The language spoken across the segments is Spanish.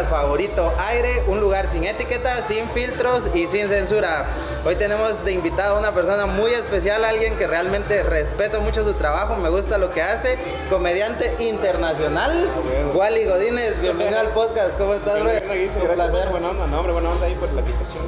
favorito Aire, un lugar sin etiquetas, sin filtros y sin censura. Hoy tenemos de invitado a una persona muy especial, alguien que realmente respeto mucho su trabajo, me gusta lo que hace, comediante internacional, Wally Godínez, bienvenido al podcast, ¿cómo estás, bro? Gracias, Un placer. buena onda, no, hombre, buena onda ahí por la invitación.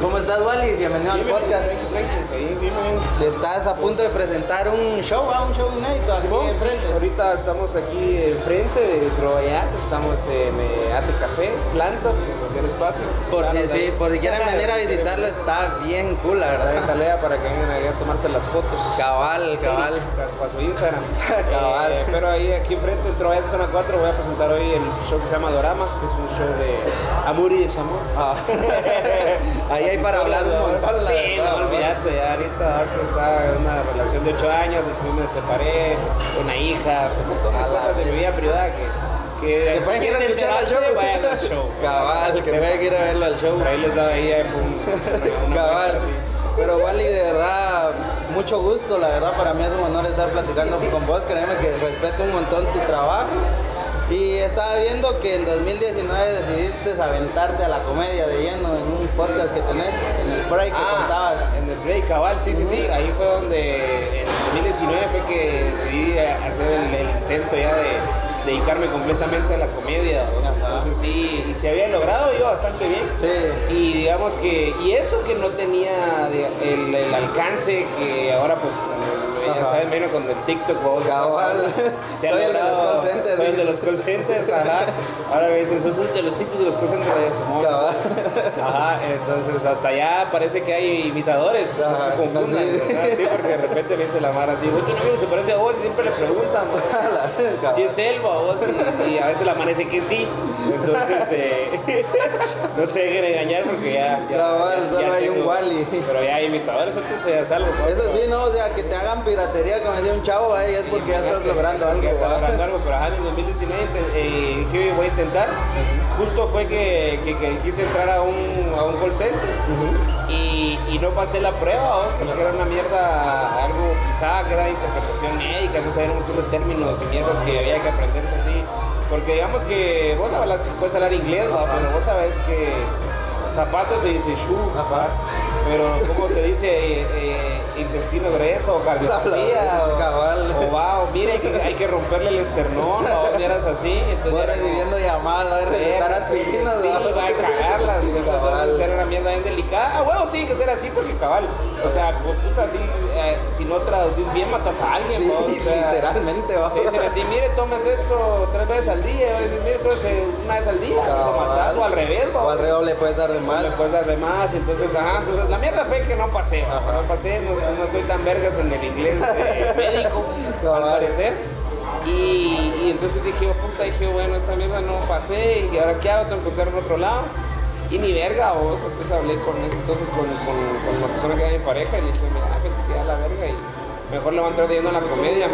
¿Cómo estás, Wally? Bienvenido al podcast. dime, dime. Estás a punto de presentar un show, ¿ah? un show inédito aquí sí, enfrente. ahorita estamos aquí enfrente de Troyas, estamos en eh, Ate Café, Plantas, en cualquier espacio. Por si, sí, por si quieren venir a visitarlo, está bien cool, la verdad. talea para que vengan ahí a tomarse las fotos. Cabal, cabal. Para su Instagram. Cabal. Eh, pero ahí aquí enfrente en Troyas Zona 4 voy a presentar hoy el show que se llama Dorama, que es un show de amor y desamor. Ah. Ahí hay para hablar un montón, la sí, verdad, no, olvídate, ya ahorita que está en una relación de 8 años, después me separé, una hija, un montón de cosas de mi vida privada que... Que, si quieren escuchar al show. vayan al show. Cabal, que pueden ir a verlo al show. Ahí les daba ahí eh, un- Cabal. así. Pero Wally, de verdad, mucho gusto, la verdad para mí es un honor estar platicando con vos, créeme que respeto un montón tu trabajo. Y estaba viendo que en 2019 decidiste aventarte a la comedia de lleno en un podcast que tenés, en el break que Ah, contabas. En el break, cabal, sí, sí, sí. Ahí fue donde en 2019 fue que decidí eh, hacer el, el intento ya de dedicarme completamente a la comedia. Entonces sí, y se había logrado yo bastante bien. Sí. Y digamos que, y eso que no tenía el, el alcance que ahora pues, ya saben, menos con el TikTok o Cabal. se Soy el de los call centers, Soy el de los call centers, ajá. Ahora me dicen, sos el de los TikToks de los call centers Simón. Cabal. Ajá, entonces hasta allá parece que hay imitadores, no Ajá, se confundan, sí. Sí, porque de repente me dice la mara así, güey, tu amigo se parece a vos y siempre le preguntan, si es él o vos, y, y a veces la mara dice que sí, entonces eh, no se dejen engañar porque ya... ya Cabal, ya- solo ya hay un tengo- Wally. Pero ya hay imitadores, entonces ya salgo. ¿no? Eso sí, no, o sea, que te hagan piratería como decía un chavo, ahí es porque ya estás logrando algo. Ya estás logrando algo, pero ajá, en el 2019 eh, dije, voy a intentar. Justo fue que, que- que quise entrar a un, a un call center y, y no pasé la prueba, ¿no? porque era una mierda, algo quizá que era interpretación médica, no sabía un montón de términos y mierdas que había que aprenderse así. Porque digamos que vos hablas, puedes hablar inglés, pero vos sabes que zapato se dice shoe, Ajá. pero ¿cómo se dice eh, eh, intestino grueso o cardiopatía? o- cabal. Va, o mire, hay que, hay que romperle el esternón, o eras así. Entonces Vos era como- recibiendo llamadas, vas a recetar aspirinas, Sí, ¿va? va a cagarlas. Cabal. Entonces era una mierda bien delicada. Ah, huevo, sí, que ser así porque cabal. O sea, pues, puta, así, eh, si no traducís bien, matas a alguien. Sí, ¿no? O sea, literalmente, va. Te dicen así, mire, tomes esto tres veces al día. Y dices, mire, eh, una vez al día. y Lo matas, o al revés, ¿va? O al revés le puedes dar de más. puedes dar de más, entonces, ajá, entonces la mierda fue que no pasé, no pasé, no, no estoy tan vergas en el inglés eh, médico, al parecer. Y, y entonces dije, oh, puta, dije, bueno, esta mierda no pasé, y ahora qué hago, tengo que buscar en otro lado. Y ni verga, vos, entonces hablé con ese entonces con, con, con la persona que era mi pareja y le dije, mira, vete ya la verga y mejor le voy a entrar a la comedia.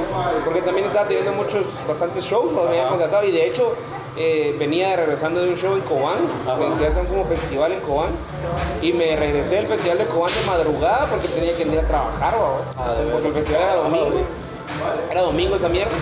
Porque también estaba teniendo muchos, bastantes shows, lo había contratado. Y de hecho, eh, venía regresando de un show en Cobán, era como festival en Cobán. Y me regresé del festival de Cobán de madrugada porque tenía que ir a trabajar, ¿va? porque el festival era domingo. Era domingo esa mierda.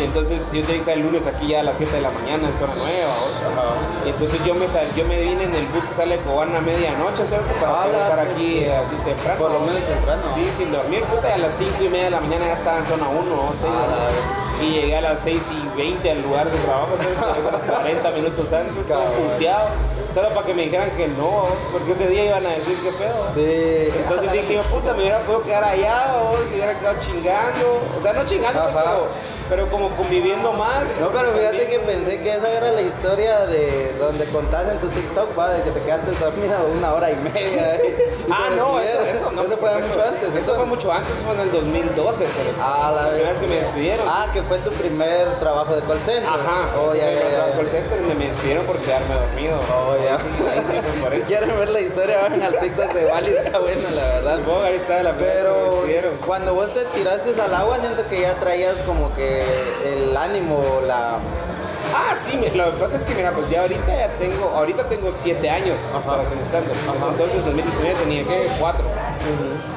Y entonces yo tenía que estar el lunes aquí ya a las 7 de la mañana en zona nueva. ¿va? Y entonces yo me, sal- yo me vine en el bus que sale de Cobán a medianoche, ¿cierto? Para poder estar aquí eh, así temprano. Por lo menos temprano. Sí, sin dormir, puta, a las 5 y media de la mañana ya estaba en zona 1, ¿no? Sí, y llegué a las 6 y 20 al lugar de trabajo, como 40 minutos antes, puteado, solo para que me dijeran que no, porque ese día iban a decir qué pedo. Sí. Entonces dije, yo, puta, me hubiera podido quedar allá o se hubiera quedado chingando. O sea, no chingando, pero, pero como conviviendo más. No, pero fíjate que pensé que esa era la historia de donde contás en tu TikTok, va, de que te quedaste dormida una hora y media. y te Ah, no, eso, eso, no. Eso fue eso- mucho antes. Eso fue mucho antes, eso fue en el 2012. cerote. Ah, la La primera vez. que me despidieron. Ah, que fue tu primer trabajo de call center. Ajá, Oh, ya, ya, call center donde me despidieron por quedarme dormido. Oh, ya. Sí, sí por Si quieren ver la historia, vayan al TikTok de Bali, está buena, la verdad. Supongo, ahí está la vez que me Pero cuando vos te tiraste al agua, siento que ya traías como que el ánimo, la... Ah, sí, lo que pasa es que mira, pues ya ahorita ya tengo, ahorita tengo 7 años para hacer stand-up. En ese entonces, 2019, tenía que 4.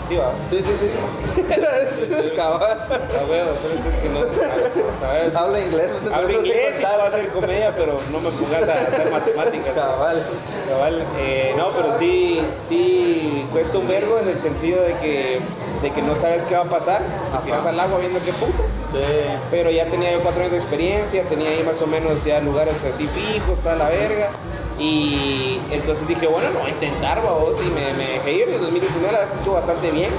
Sí, va. Sí, sí, sí, sí. Cabal. A huevo, pero es que no, ¿sabes? Habla inglés, Hablo puedo inglés y puedo hacer comedia, pero no me pongas a hacer matemáticas. Cabal. Cabal, eh, no, pero sí, sí cuesta un vergo en el sentido de que, de que no sabes qué va a pasar, te tiras al agua viendo qué puto. Sí. Pero ya tenía yo cuatro años de experiencia, tenía ahí más o menos ya lugares así fijos, toda la verga. Y entonces dije, bueno, a intentar, vamos, y me, me dejé ir. En 2019 la verdad es que estuvo bastante bien.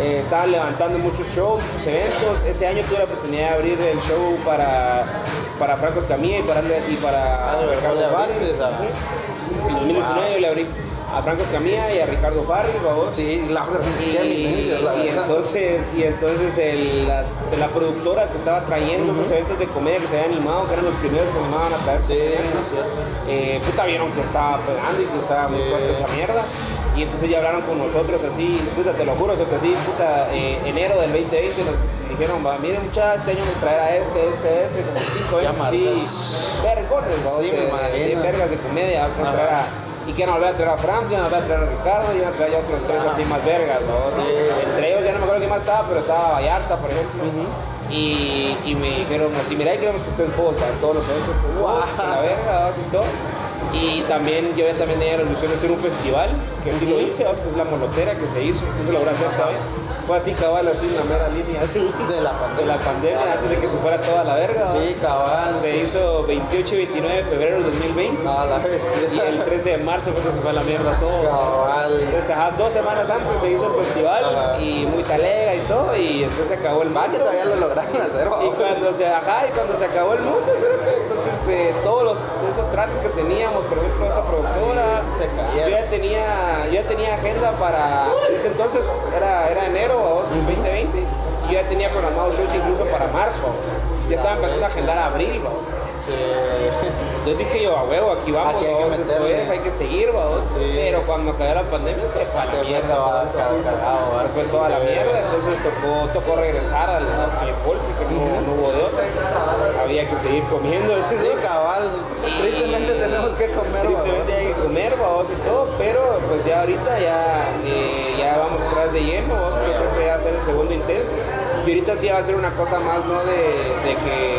Eh, estaban levantando muchos shows, muchos eventos. Ese año tuve la oportunidad de abrir el show para, para Franco Escamilla y para, y para Ah, Ricardo. En 2019 yo le abrí a Franco Escamilla y a Ricardo Farri, vamos. Sí, la Y, la y entonces, y entonces el- la productora que estaba trayendo esos eventos de comedia que se había animado, que eran los primeros que animaban a traer Sí, eh, puta, vieron que estaba pegando y que estaba muy Sí. fuerte esa mierda. Y entonces ya hablaron con nosotros así, puta, te lo juro, o sea, que así, puta, eh, enero del 2020 nos dijeron, va, miren muchachos, este año nos traerá este, este, este, como cinco Ya años así, vergones, ¿no? Sí, vergas de comedia, vamos a traer a... Y que nos volver a traer a Frank, nos volver a traer a Ricardo, y iban a traer otros tres así más vergas, ¿no? Entre ellos ya no me acuerdo quién más estaba, pero estaba Vallarta, por ejemplo. y, y me dijeron así, mira, ahí queremos que estén todos, para todos los eventos, que la verga, así todo. Y también yo también tenía la ilusión de hacer un festival, que sí lo hice, que es la molotera que se hizo, sí se logró hacer todavía. Fue así cabal, así en la mera línea De la de pandemia. la pandemia, antes de que se fuera toda la verga. Sí, cabal. Se hizo 28 y 29 de febrero del 2020. A la Y el bestia. 13 de marzo fue que se fue a la mierda todo. Cabal. Entonces, ajá, dos semanas antes se hizo el festival Ajá. y muy talega y todo, y después se acabó el mundo. que todavía lo lograron hacer, Y cuando se, ajá, y cuando se acabó el mundo, entonces eh, todos los, esos tratos que teníamos, por ejemplo, esta productora, Sí, se cayeron. yo ya tenía, yo ya tenía agenda para, en ese entonces era, era enero vamos, 2020, y yo ya tenía programado shows incluso para marzo, ya estaba empezando a agendar abril, vamos. Sí. Entonces dije yo, a huevo, aquí vamos, Aquí hay que vamos, esto meterle. es, hay que seguir, vamos. Sí. Pero cuando cayó la pandemia se fue a la Se mierda. todo se fue toda la mierda, entonces tocó, tocó regresar al, al golpe, que no, no hubo de otra. Había que seguir comiendo. Sí, cabal. Y- Tristemente tenemos que comer, Tristemente hay que comer, vamos, y todo, pero pues ya ahorita ya, eh, ya vamos atrás de lleno, creo que este ya va a ser el segundo intento. Y ahorita sí va a ser una cosa más, ¿no? De, de que,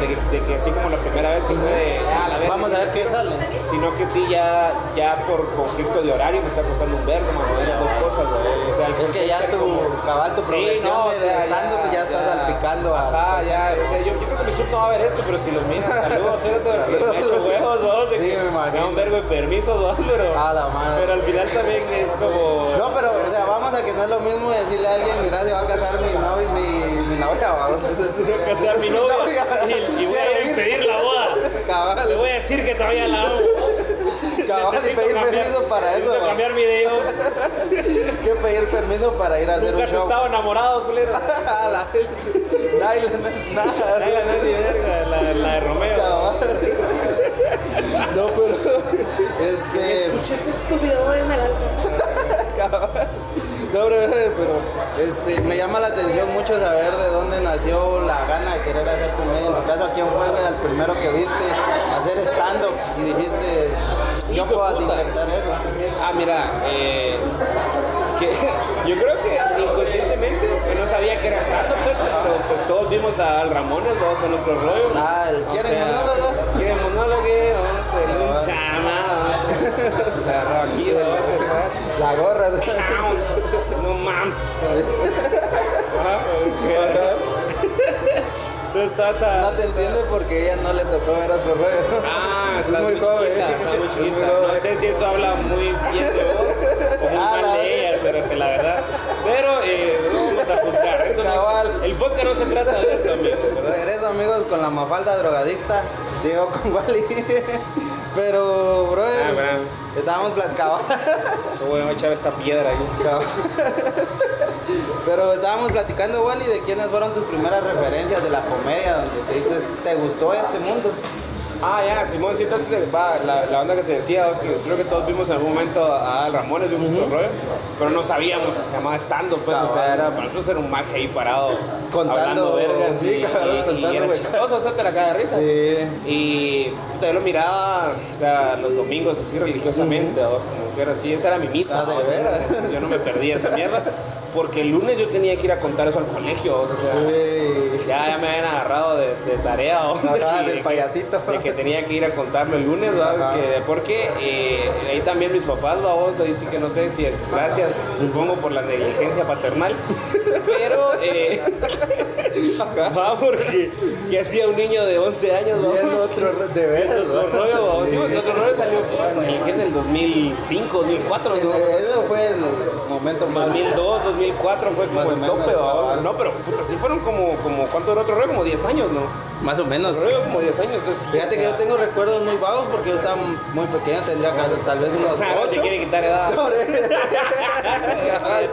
de, que- de que así como la primera vez que fue de, ah, la Vamos a ver qué sale. sino que sí ya, ya por conflicto de horario me está costando un las dos cosas, o sea, Es que ya tu, como- cabal, tu Sí, progresión no, o del sea, stand-up ya, está salpicando Ajá, ya, o sea, yo, yo creo que mi sub no va a ver esto, pero si los miran, saludos, ¿eh? porque me huevos. De Sí, que me imagino. da un vergo de permisos, ¿no? Pero, A la madre. pero al final también es como... No, pero, o sea, vamos a que no es lo mismo decirle a alguien, mira, se va a casar mi novia, mi, mi novia, vamos. Tengo que ser mi novia y, voy a ir. impedir la boda. Cabal. Le voy a decir que todavía la amo. Cabal, Necesito pedir cambiar- permiso para eso, cambiar mi idea. que pedir permiso para ir a hacer Nunca un show. estado enamorado, culero. La- Dale, no es nada. Dale, no es ni verga, la, la de Romeo. Cabal. No, pero. Este. Escucha ese estúpido en el no, pero, pero este, me llama la atención mucho saber de dónde nació la gana de querer hacer comedia. En tu caso, ¿a quién fue el primero que viste hacer stand-up y dijiste, yo Hijo puedo puta. intentar eso? Ah, mira, eh, que, yo creo que inconscientemente yo no sabía que era stand-up, ¿cierto? pero pues todos vimos a Al Ramones, todos en otro rollo. Ah, ¿el quieren monólogo? ¿Quieren monólogo? Vamos a hacer un chama, vamos a- cerrar. La gorra. Mams. Ajá. Entonces estás a. No te entiende porque ella no le tocó ver otro rollo. Ah, es muy joven. chiquita, muy. No sé si eso habla muy bien de vos o muy Ah, mal de ella, cerote, la verdad. Pero eh, no vamos a juzgar. Eso no es- el podcast no se trata de eso, amigo. ¿verdad? Regreso amigos con la mafalda drogadicta, digo con Wally. Pero, brother, Ah, estábamos platicando. Voy a echar esta piedra ahí. Pero estábamos platicando, Wally, de quiénes fueron tus primeras referencias de la comedia, donde te, te gustó este mundo. Ah, ya, Simón, sí, entonces va, la, la onda que te decía, vos, que creo que todos vimos en algún momento a Al Ramones, vimos otro rollo, pero no sabíamos que se llamaba stand pues, o sea, era, para nosotros era un maje ahí parado, Contando, vergas, sí, y, cabal, y- y contando, era güey. chistoso, o sea, te la caga de risa. Sí. Y puta, yo lo miraba, o sea, los domingos así religiosamente, vos, como que era así, esa era mi misa. Ah, ¿de veras? Yo no me perdía esa mierda, porque el lunes yo tenía que ir a contar eso al colegio, o sea, Sí. ya, ya me habían agarrado de, de tarea, Ajá, y del de que- payasito. de que tenía que ir a contarlo el lunes, ¿verdad? Que- porque eh, ahí también mis papás, vamos, ahí sí que no sé si, gracias, supongo por la negligencia paternal, pero, eh, va, porque, ¿qué hacía un niño de 11 años? Viendo otro ro- de veras, Otro rollo, sí, Sí. porque otro rollo salió en el, que en el 2005, 2004, ¿no? Eso fue el momento más. 2002, 2004 fue como el tope. No, pero puta, sí fueron como, como ¿cuánto duró otro rollo? Como 10 años, ¿no? Más o menos. Otro rollo como 10 años, entonces sí, Fíjate o que yo tengo recuerdos muy vagos porque yo estaba muy pequeño, tendría que- tal vez unos Ah, no te 8. quiere quitar edad. No, hombre.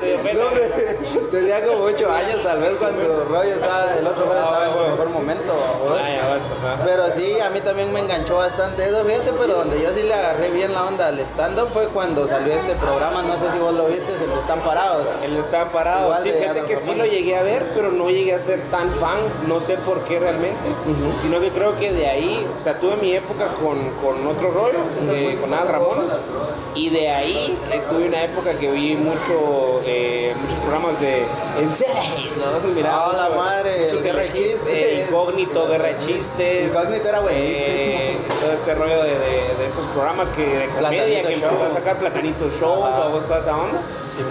Tenía como 8 años tal vez cuando rollo estaba, el otro rollo Ah, estaba en su mejor momento. Ah. Pero sí, a mí también me enganchó bastante eso, fíjate, pero donde yo sí le agarré bien la onda al stand-up fue cuando salió este programa, no sé si vos lo viste, el de Están Parados. Él estaba parado. Igual Sí, de fíjate que sí lo llegué a ver, pero no llegué a ser tan fan, no sé por qué realmente, sino que creo que de ahí, o sea, tuve mi época con, con otro rollo, eh, con Al Ramones, y de ahí eh, tuve una época que vi mucho, eh, muchos programas de Entertainment, ¿no? Miraba Ah, la mucho- madre, muchos Guerra de Chistes. eh, Incógnito, Guerra de Chistes. Incógnito era buenísimo. eh, todo este rollo de, de- de estos programas que de comedia Platanito que Show. empezó a sacar Platanito Show, Ajá. toda esa onda.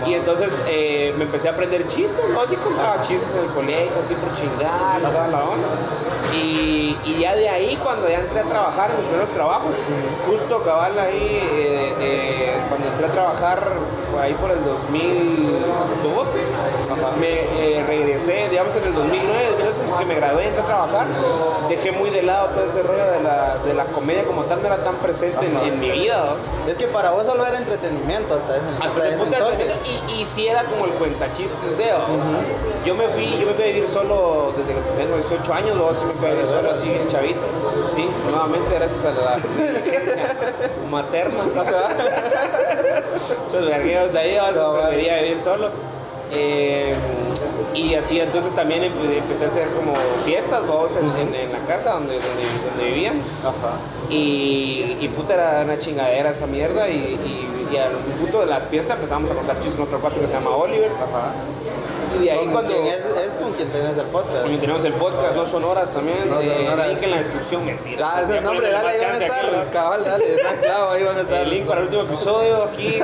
Y entonces eh, me empecé a aprender chistes, ¿no? Así contaba chistes en el colegio, así por chingar, y toda la onda. Y, y ya de ahí, cuando ya entré a trabajar en mis primeros trabajos, justo cabal ahí, eh, cuando entré a trabajar ahí por el 2012, me regresé, digamos que en el 2009, 2011, que me gradué, entré a trabajar, dejé muy de lado todo ese rollo de la, de la comedia como tal, no era tan presente en, en mi vida, ¿no? Es que para vos solo era entretenimiento hasta ese, hasta hasta ese punto entonces. y, y sí era como el cuentachistes de ¿o? yo me fui yo me fui a vivir solo desde que tengo 18 años luego sí me fui a vivir solo así bien chavito sí nuevamente gracias a la negligencia materna muchos vergueos ahí ahora prefería vivir solo Eh, y así entonces también empe- empecé a hacer como fiestas vamos en, en- en la casa donde, donde, donde vivíamos Ajá. y, y puta era una chingadera esa mierda y, y, y al punto de la fiesta empezamos a contar chistes con otro cuate que se llama Oliver Ajá. Y de ahí Con cuando quien es, es con quien tenés el podcast. cuando tenemos el podcast No Sonoras también No eh, Sonoras. link en la descripción mentira Ah, ese nombre, dale, ahí van a aquí, estar. ¿no? Cabal, dale, está clavo, ahí van a estar. el link para el último episodio aquí eh,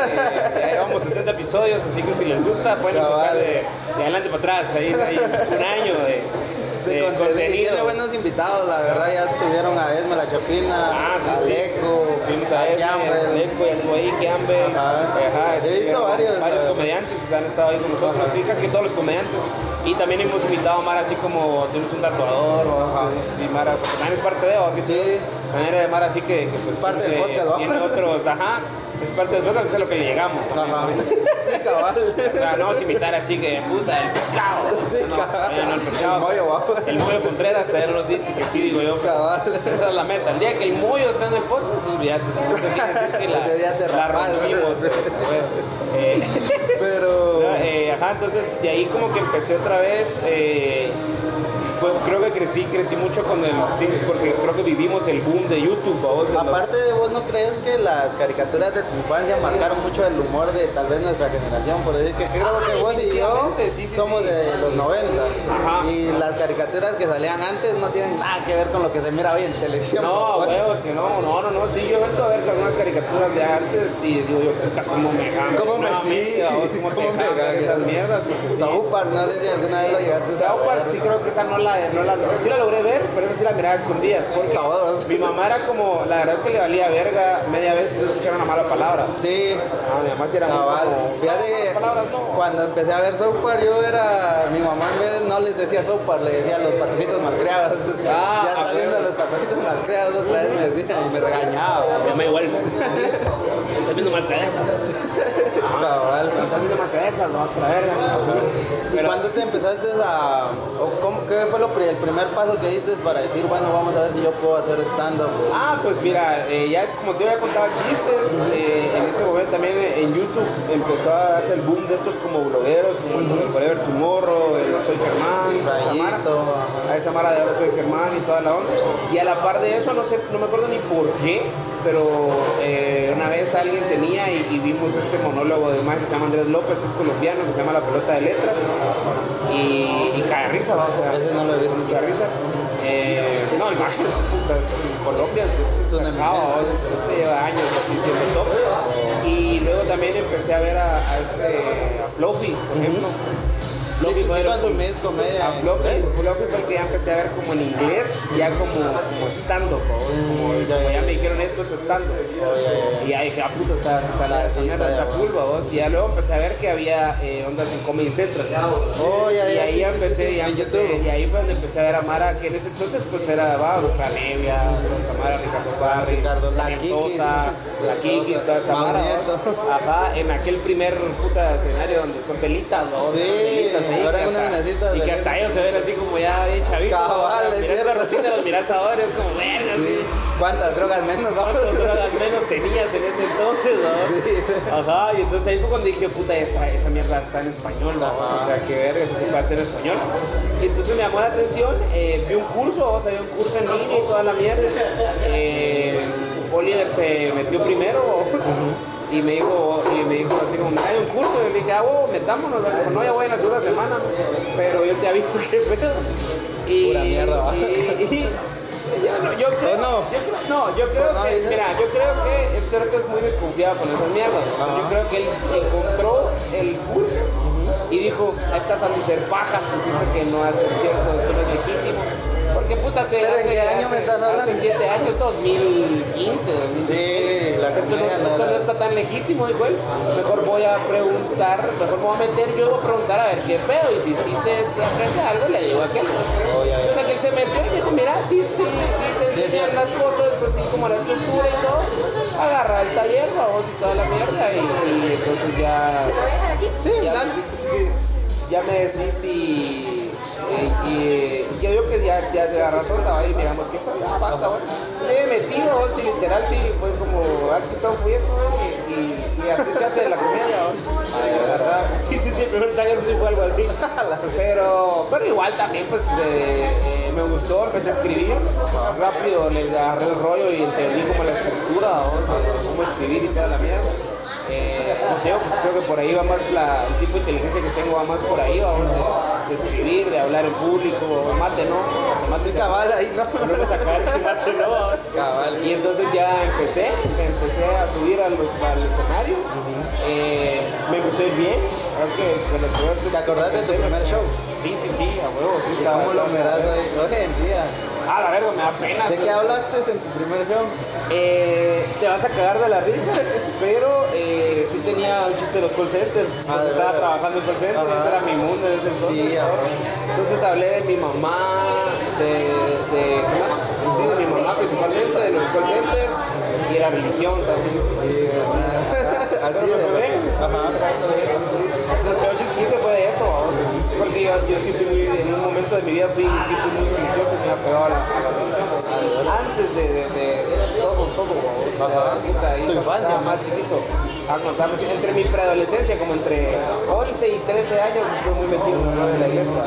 ya llevamos 60 episodios así que si les gusta pueden Cabal. empezar de, de adelante para atrás ahí hay un año de, De de contenido. Y tiene buenos invitados, la verdad, ya tuvieron a Esme la Chapina, Ah, sí, a sí. Leco, Fuimos a a. Leco, ya estuvo ahí. Ajá. Ajá, He visto estuvieron varios, Varios comediantes o sea, han estado ahí con nosotros, sí, casi que todos los comediantes. Y también hemos invitado a Mara así como tienes un tatuador o así Mara, porque también es parte de, o así, Sí. manera de Mara así que, que pues Es parte del podcast, tiene otros, ajá. Es parte del podcast, que es a lo que le llegamos. Ajá. Sí, cabal. O sea, no vamos a imitar así que, puta, el pescado. Sí, no, cabal. no, no, el pescado. El mollo. El mollo Contreras también nos dice que sí, digo yo. Cabal. Esa es la meta. El día que el mollo está en el podcast, olvídate. Decir que la, Ese día te la rompimos. eh, eh, Pero. eh, ajá, entonces de ahí como que empecé otra vez. Fue- creo que crecí, crecí mucho con el Sims porque creo que vivimos el boom de YouTube. ¿va? De los- Aparte de vos, ¿no crees que las caricaturas de tu infancia marcaron mucho el humor de tal vez nuestra generación? Por decir que creo Ah, que vos y yo definitivamente, sí, sí, somos sí. de los 90. Ajá. Y las caricaturas que salían antes no tienen nada que ver con lo que se mira hoy en televisión. No, huevos, que no, no, no, no, sí, yo he vuelto a ver algunas caricaturas de antes y digo yo, puta, cómo me jaman. ¿Cómo me- sí. ¿Cómo, cómo te me esas mierdas? South Park, no sé si alguna vez lo llegaste a South Park ver. sí creo que esa no la, no la, sí la logré ver, pero esa sí la miraba a escondidas, porque Todos. mi mamá era como, la verdad es que le valía verga media vez si no escuchara una mala palabra. Sí, Ah, mi mamá sí era cabal. como, Fíjate "No, que malas palabras no. cuando empecé a ver South Park, yo era. Mi mamá en vez no les decía South Park, le decía los patojitos malcriados. Ah, ya a está viendo los patojitos malcriados otra vez, me decía y me regañaba. Ya me igual. Estás viendo mal cabeza. Cabal. Estás viendo mal cabeza, no vas para verga. ¿Y cuándo te empezaste a.? O cómo, ¿Qué fue lo, el primer paso que diste para decir, bueno, vamos a ver si yo puedo hacer stand-up? Ah, pues mira, eh, ya como te había contado chistes, eh, en ese momento también eh, en YouTube empezó a darse el boom de estos como blogueros, como el Forever Tomorrow, el Soy Germán. Rayito, a esa mara de Soy Germán y toda la onda. Y a la par de eso, no sé, no me acuerdo ni por qué, pero eh, una vez alguien tenía y, y vimos este monólogo de man que se llama Andrés López, que es colombiano, que se llama La Pelota de Letras, y, y cae de risa, ¿va? o sea, Mucha risa. Eh, no, el man es, en Colombia, es, lleva años así siendo top. Y luego también empecé a ver a, a este, a Fluffy, por ejemplo. Fluffy pues fue sí el- consumís comedia. a Fluffy. Fluffy fue el que ya empecé a ver como en inglés, ya como, como stand-up, ¿no? como, ya, como ya, me dijeron esto es stand-up. Y ya dije, ah, puta, está, está, sí, mierda, está está ya, cool, ¿va, vos? Y ya luego empecé a ver que había eh, ondas en Comedy Central. Oh, ya, y ahí sí, sí, empecé, sí, ya empecé, y ahí fue donde empecé a ver a Mara, que en ese entonces pues era, va, Rosa Nevia, Mara, Ricardo Barri, Ricardo, la Kikis, la Kikis, toda esa Mau Mara, ¿va? Nieto. Ajá, en aquel primer puta escenario donde son velitas, ¿no? Sí, ahí, ahora que en unas hasta- mesitas Y que hasta ellos se ven así como ya bien chavitos. Cabal, es cierto. rutina, los mirás ahora, es como, verga, Sí. sí. ¿Cuántas drogas menos vamos? ¿Cuántas drogas menos tenías en ese entonces, no? Sí. Ajá, y entonces ahí fue cuando dije, puta, esta, esa mierda está en español, ¿no? O sea, que verga, eso se puede hacer en español. Y entonces me llamó la atención, eh, vi un curso, o sea, vi un curso en línea y toda la mierda. Eh, Oliver se metió primero y me dijo, y me dijo así como, hay un curso, y le dije, ah, huevo, metámonos, dijo, no, ya voy en la segunda semana, pero yo te aviso que pedo. Y, Pura y- y- yo, no, yo creo, ¿O no? yo creo- no, yo creo ¿O no, que, mira, yo creo que el Cerca es muy desconfiado con esas mierdas. Sea, Ajá. Yo creo que él encontró el curso y dijo, estas han de ser pajas, siento que no va a ser cierto, esto no es legítimo. Porque puta, hace, ¿Pero en hace, qué año hace- me estás hablando? hace siete años, 2015, 2016. Sí, la esto, no, esto no está tan legítimo, dijo él. Mejor voy a preguntar, mejor me voy a meter yo voy a preguntar a ver qué pedo. Y si sí se, se aprende algo, le digo a aquel. Oh, ya. Entonces que él se metió y me dijo, mira, sí, sí, sí, te Sí, enseñan sí. las cosas así como la estructura y todo. Agarra el taller, vamos y toda la mierda. Y, y entonces ya. Sí, ya, ya me decís si. Eh, y yo digo que ya, ya te da razón, estaba ahí, miramos ya, pasta, bueno. Le metido, sí, literal, sí, fue como, aquí está un folleto, y, y, y así se hace la comedia, ¿no? Ajá. Sí, sí, sí, el primer taller sí fue algo así. Pero, pero igual también, pues, de, eh, me gustó, empecé a escribir, rápido le agarré el rollo y entendí como la estructura. De cómo escribir y toda la mierda. Eh, pues, creo que por ahí va más la, el tipo de inteligencia que tengo, va más por ahí, ¿va? De, escribir, de hablar en público, mate, ¿no? Mate, Sí, cabal, ahí no. Volvemos a caer ese mate, ¿no? Cabal. Y entonces ya empecé, empecé a subir a los, al escenario. Eh, me empecé bien. Es que con los primeros ¿Te acordás de tu primer show? Sí, sí, sí, a huevo, sí. ¿Y cómo lo miras hoy, hoy en día? Ah, la verga, me da pena. ¿De qué hablaste en tu primer show? Eh, te vas a cagar de la risa, pero eh, sí tenía un chiste de los call centers. Ah, de estaba trabajando en call centers, ese era mi mundo en ese entonces. Sí, ¿no? Entonces hablé de mi mamá, de, de, ¿qué más? Sí, de mi mamá principalmente, de los call centers y de la religión también. Sí, sí. Así fue de. Ajá. Los peores que hice fue de eso, vamos. porque yo, yo sí fui muy, en un momento de mi vida fui, sí fui muy religioso y me apegaba a la, a la religión. Antes de, de, de. O sea, Ajá. puta, ahí Tu infancia, más chiquito. Ah, chiquito, entre mi preadolescencia, como entre 11 y 13 años, estuve muy metido en de la iglesia.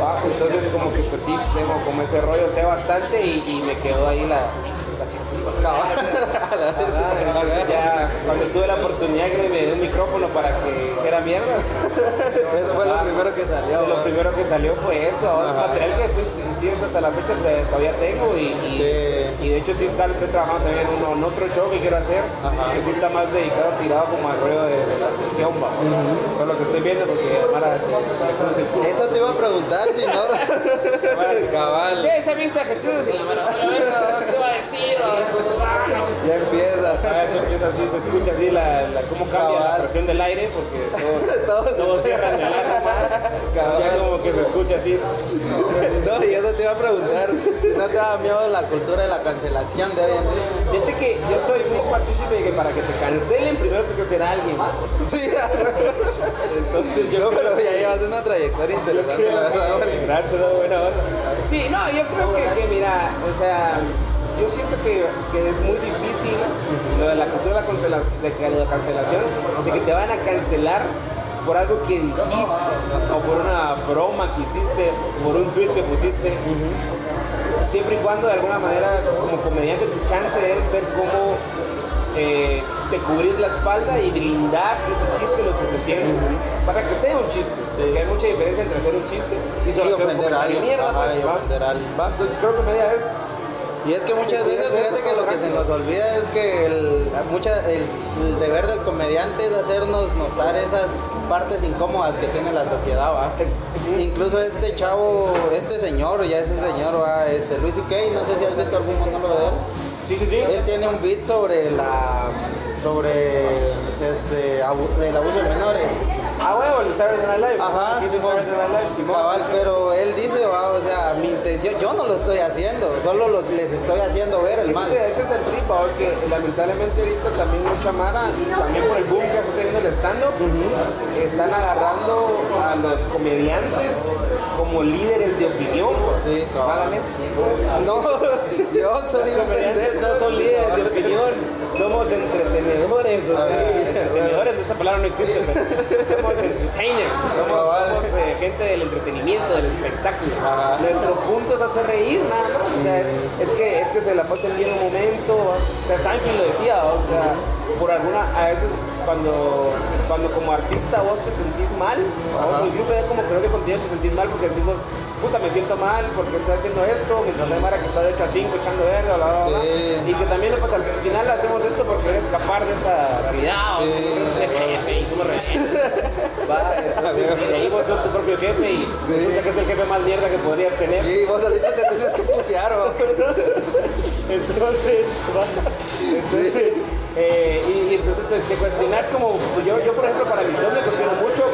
Ah, Entonces, como que pues sí, tengo como ese rollo, sé bastante y, y me quedó ahí la, ya cuando tuve la oportunidad que me dio un micrófono para que dijera mierda. Eso fue lo primero que salió. Lo primero que salió fue eso, ahora es material que pues sí hasta la fecha te- todavía tengo y, y, Sí. y de hecho sí está, estoy trabajando también en, otro show que quiero hacer, Ajá. que sí está más dedicado, tirado como al rollo de, la religión. Eso es lo que estoy viendo porque Mara se. Eso te iba a preguntar, si no. Cabal. Sí, se ha visto a Jesús y la Mara, "Bueno, ¿qué va a decir? Ya empieza. Ah, Eso empieza así, se escucha así la, la- cómo cambia Cabal. la presión del aire, porque Todo todos, se- todos cierran el aire más. Cabal. Ya como que se escucha así. No, y eso te iba a preguntar. Si no te da miedo la cultura de la cancelación de hoy en día. Fíjate que yo soy muy partícipe de que para que te cancelen primero que ser alguien. Sí, Entonces yo no, creo pero ya que- llevas una trayectoria interesante, creo la verdad. Gracias, no, buena onda. Sí, no, yo creo que, que, mira, o sea, yo siento que, que es muy difícil lo de la cultura de la, de de cancelación, de que te van a cancelar por algo que dijiste, o por una broma que hiciste, por un tweet que pusiste. Siempre y cuando de alguna manera, como comediante, tu chance es ver cómo eh, te cubrís la espalda y brindás ese chiste lo suficiente para que sea un chiste. Hay mucha diferencia entre hacer un chiste y solo hacer un alguien, mierda, ajá, pues, y ¿va? ofender a alguien. ¿Va? Entonces creo que media es Y es que muchas veces, fíjate que lo que se nos olvida es que el, mucha- el, el deber del comediante es hacernos notar esas partes incómodas que tiene la sociedad, ¿va? Incluso este chavo, este señor, ya es un señor, ¿va? Este, Luis C.K., no sé si has visto algún monólogo de él. Sí, sí, sí. Él tiene un beat sobre la sobre este abu- el abuso de menores. Ah, huevo, el Saturday Night Live. Ajá. Simón. Cabal, pero él dice, va, o sea, mi intención, yo no lo estoy haciendo, solo los, les estoy haciendo ver el mal. Ese, ese es el trip, ¿va? es que lamentablemente ahorita también mucha mara, también por el boom que está teniendo el stand-up, están agarrando a los comediantes como líderes de opinión. Sí, cabal. No, yo soy un pendejo. no son líderes de opinión, somos entretenedores. O sea, entretenedores, esa palabra no existe, pero somos entertainers, somos, eh, gente del entretenimiento, del espectáculo. Ajá. Nuestro punto es hacer reír nada más. O sea, es, es que, es que se la pasen bien un momento. O sea, Seinfeld lo decía, o sea, por alguna, a veces cuando, cuando como artista vos te sentís mal, o incluso ya como creo que contigo te sentís mal porque decís vos, puta, me siento mal porque estoy haciendo esto, mientras hay Mara que está de 8 a 5 echando verde, bla, bla, bla. Sí. Y que también pues, al final hacemos esto porque queremos escapar de esa realidad, o Sí. jefe y tú regañas. Va, entonces, y ahí vos sos tu propio jefe y Sí. que es el jefe más mierda que podrías tener. Sí, vos ahorita te tienes que putear, ¿va? Entonces, va. entonces eh, y, y entonces te, te cuestionas como, yo, yo por ejemplo para mi show me cuestiono mucho,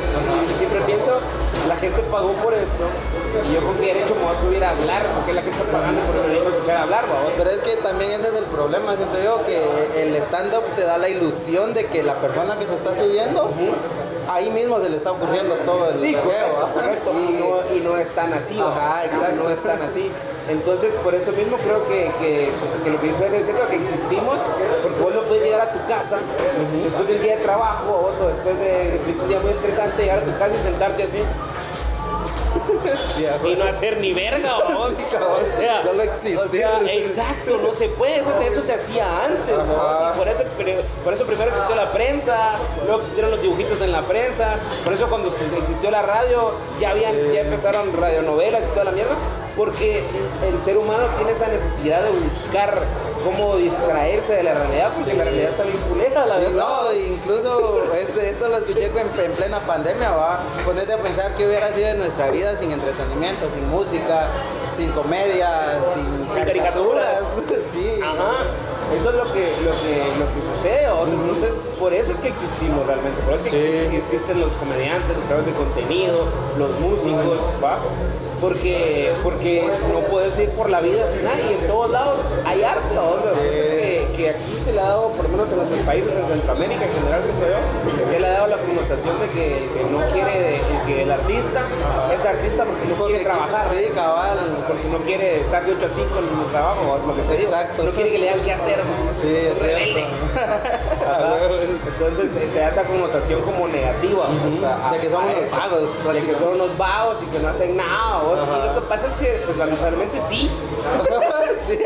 y siempre pienso, la gente pagó por esto, y yo con qué derecho me voy a subir a hablar, porque la gente está pagando por venir a escuchar hablar, ¿va? Pero es que también ese es el problema, siento yo, que el stand-up te da la ilusión de que la persona que se está subiendo, ahí mismo se le está ocurriendo todo el Sí, correcto, ¿va? correcto. Y, Y- no, es tan así. Ajá, exacto. No es tan así. Entonces, por eso mismo creo que, que, que lo que dice es cierto que existimos, porque vos no puedes llegar a tu casa después del día de trabajo vos, o después de tuviste un día muy estresante, llegar a tu casa y sentarte así. y no hacer ni verga. Sí, cabrón. Solo existir. O sea, exacto, no se puede, eso, eso se hacía antes, ¿no? Sí, por, eso, por eso primero existió la prensa, luego existieron los dibujitos en la prensa, por eso cuando existió la radio, ya, habían, ya empezaron radionovelas y toda la mierda, porque el ser humano tiene esa necesidad de buscar cómo distraerse de la realidad, porque la realidad está bien tatalea, la verdad. no, incluso este, esto lo escuché en, en plena pandemia, va. Ponete a pensar que hubiera sido de nuestra vida sin entretenimiento, sin música, sin comedia, sin, Sin caricaturas. sí. Ajá, eso es lo que, lo que, lo que sucede. o sea, Entonces, por eso es que existimos realmente. Por eso es que Sí. existen, los comediantes, los creadores de contenido, los músicos, ¿va? Porque, porque no puedes ir por la vida sin nada y en todos lados hay arte. Lo que aquí se le ha dado, por lo menos en nuestros países, en Centroamérica en general, se le ha dado la connotación de que el que no quiere, el que el artista es artista porque no Porque quiere trabajar. sí, cabal. Porque no quiere estar de 8 a 5 en el trabajo, es lo que te digo. Exacto. No quiere que le digan qué hacer, ¿no? Sí, es cierto. Entonces eh, se da esa connotación como negativa. o sea, De que son a- a unos vagos, De que son unos vagos y que no hacen nada. ¿vos? Lo que pasa es que, pues lamentablemente sí.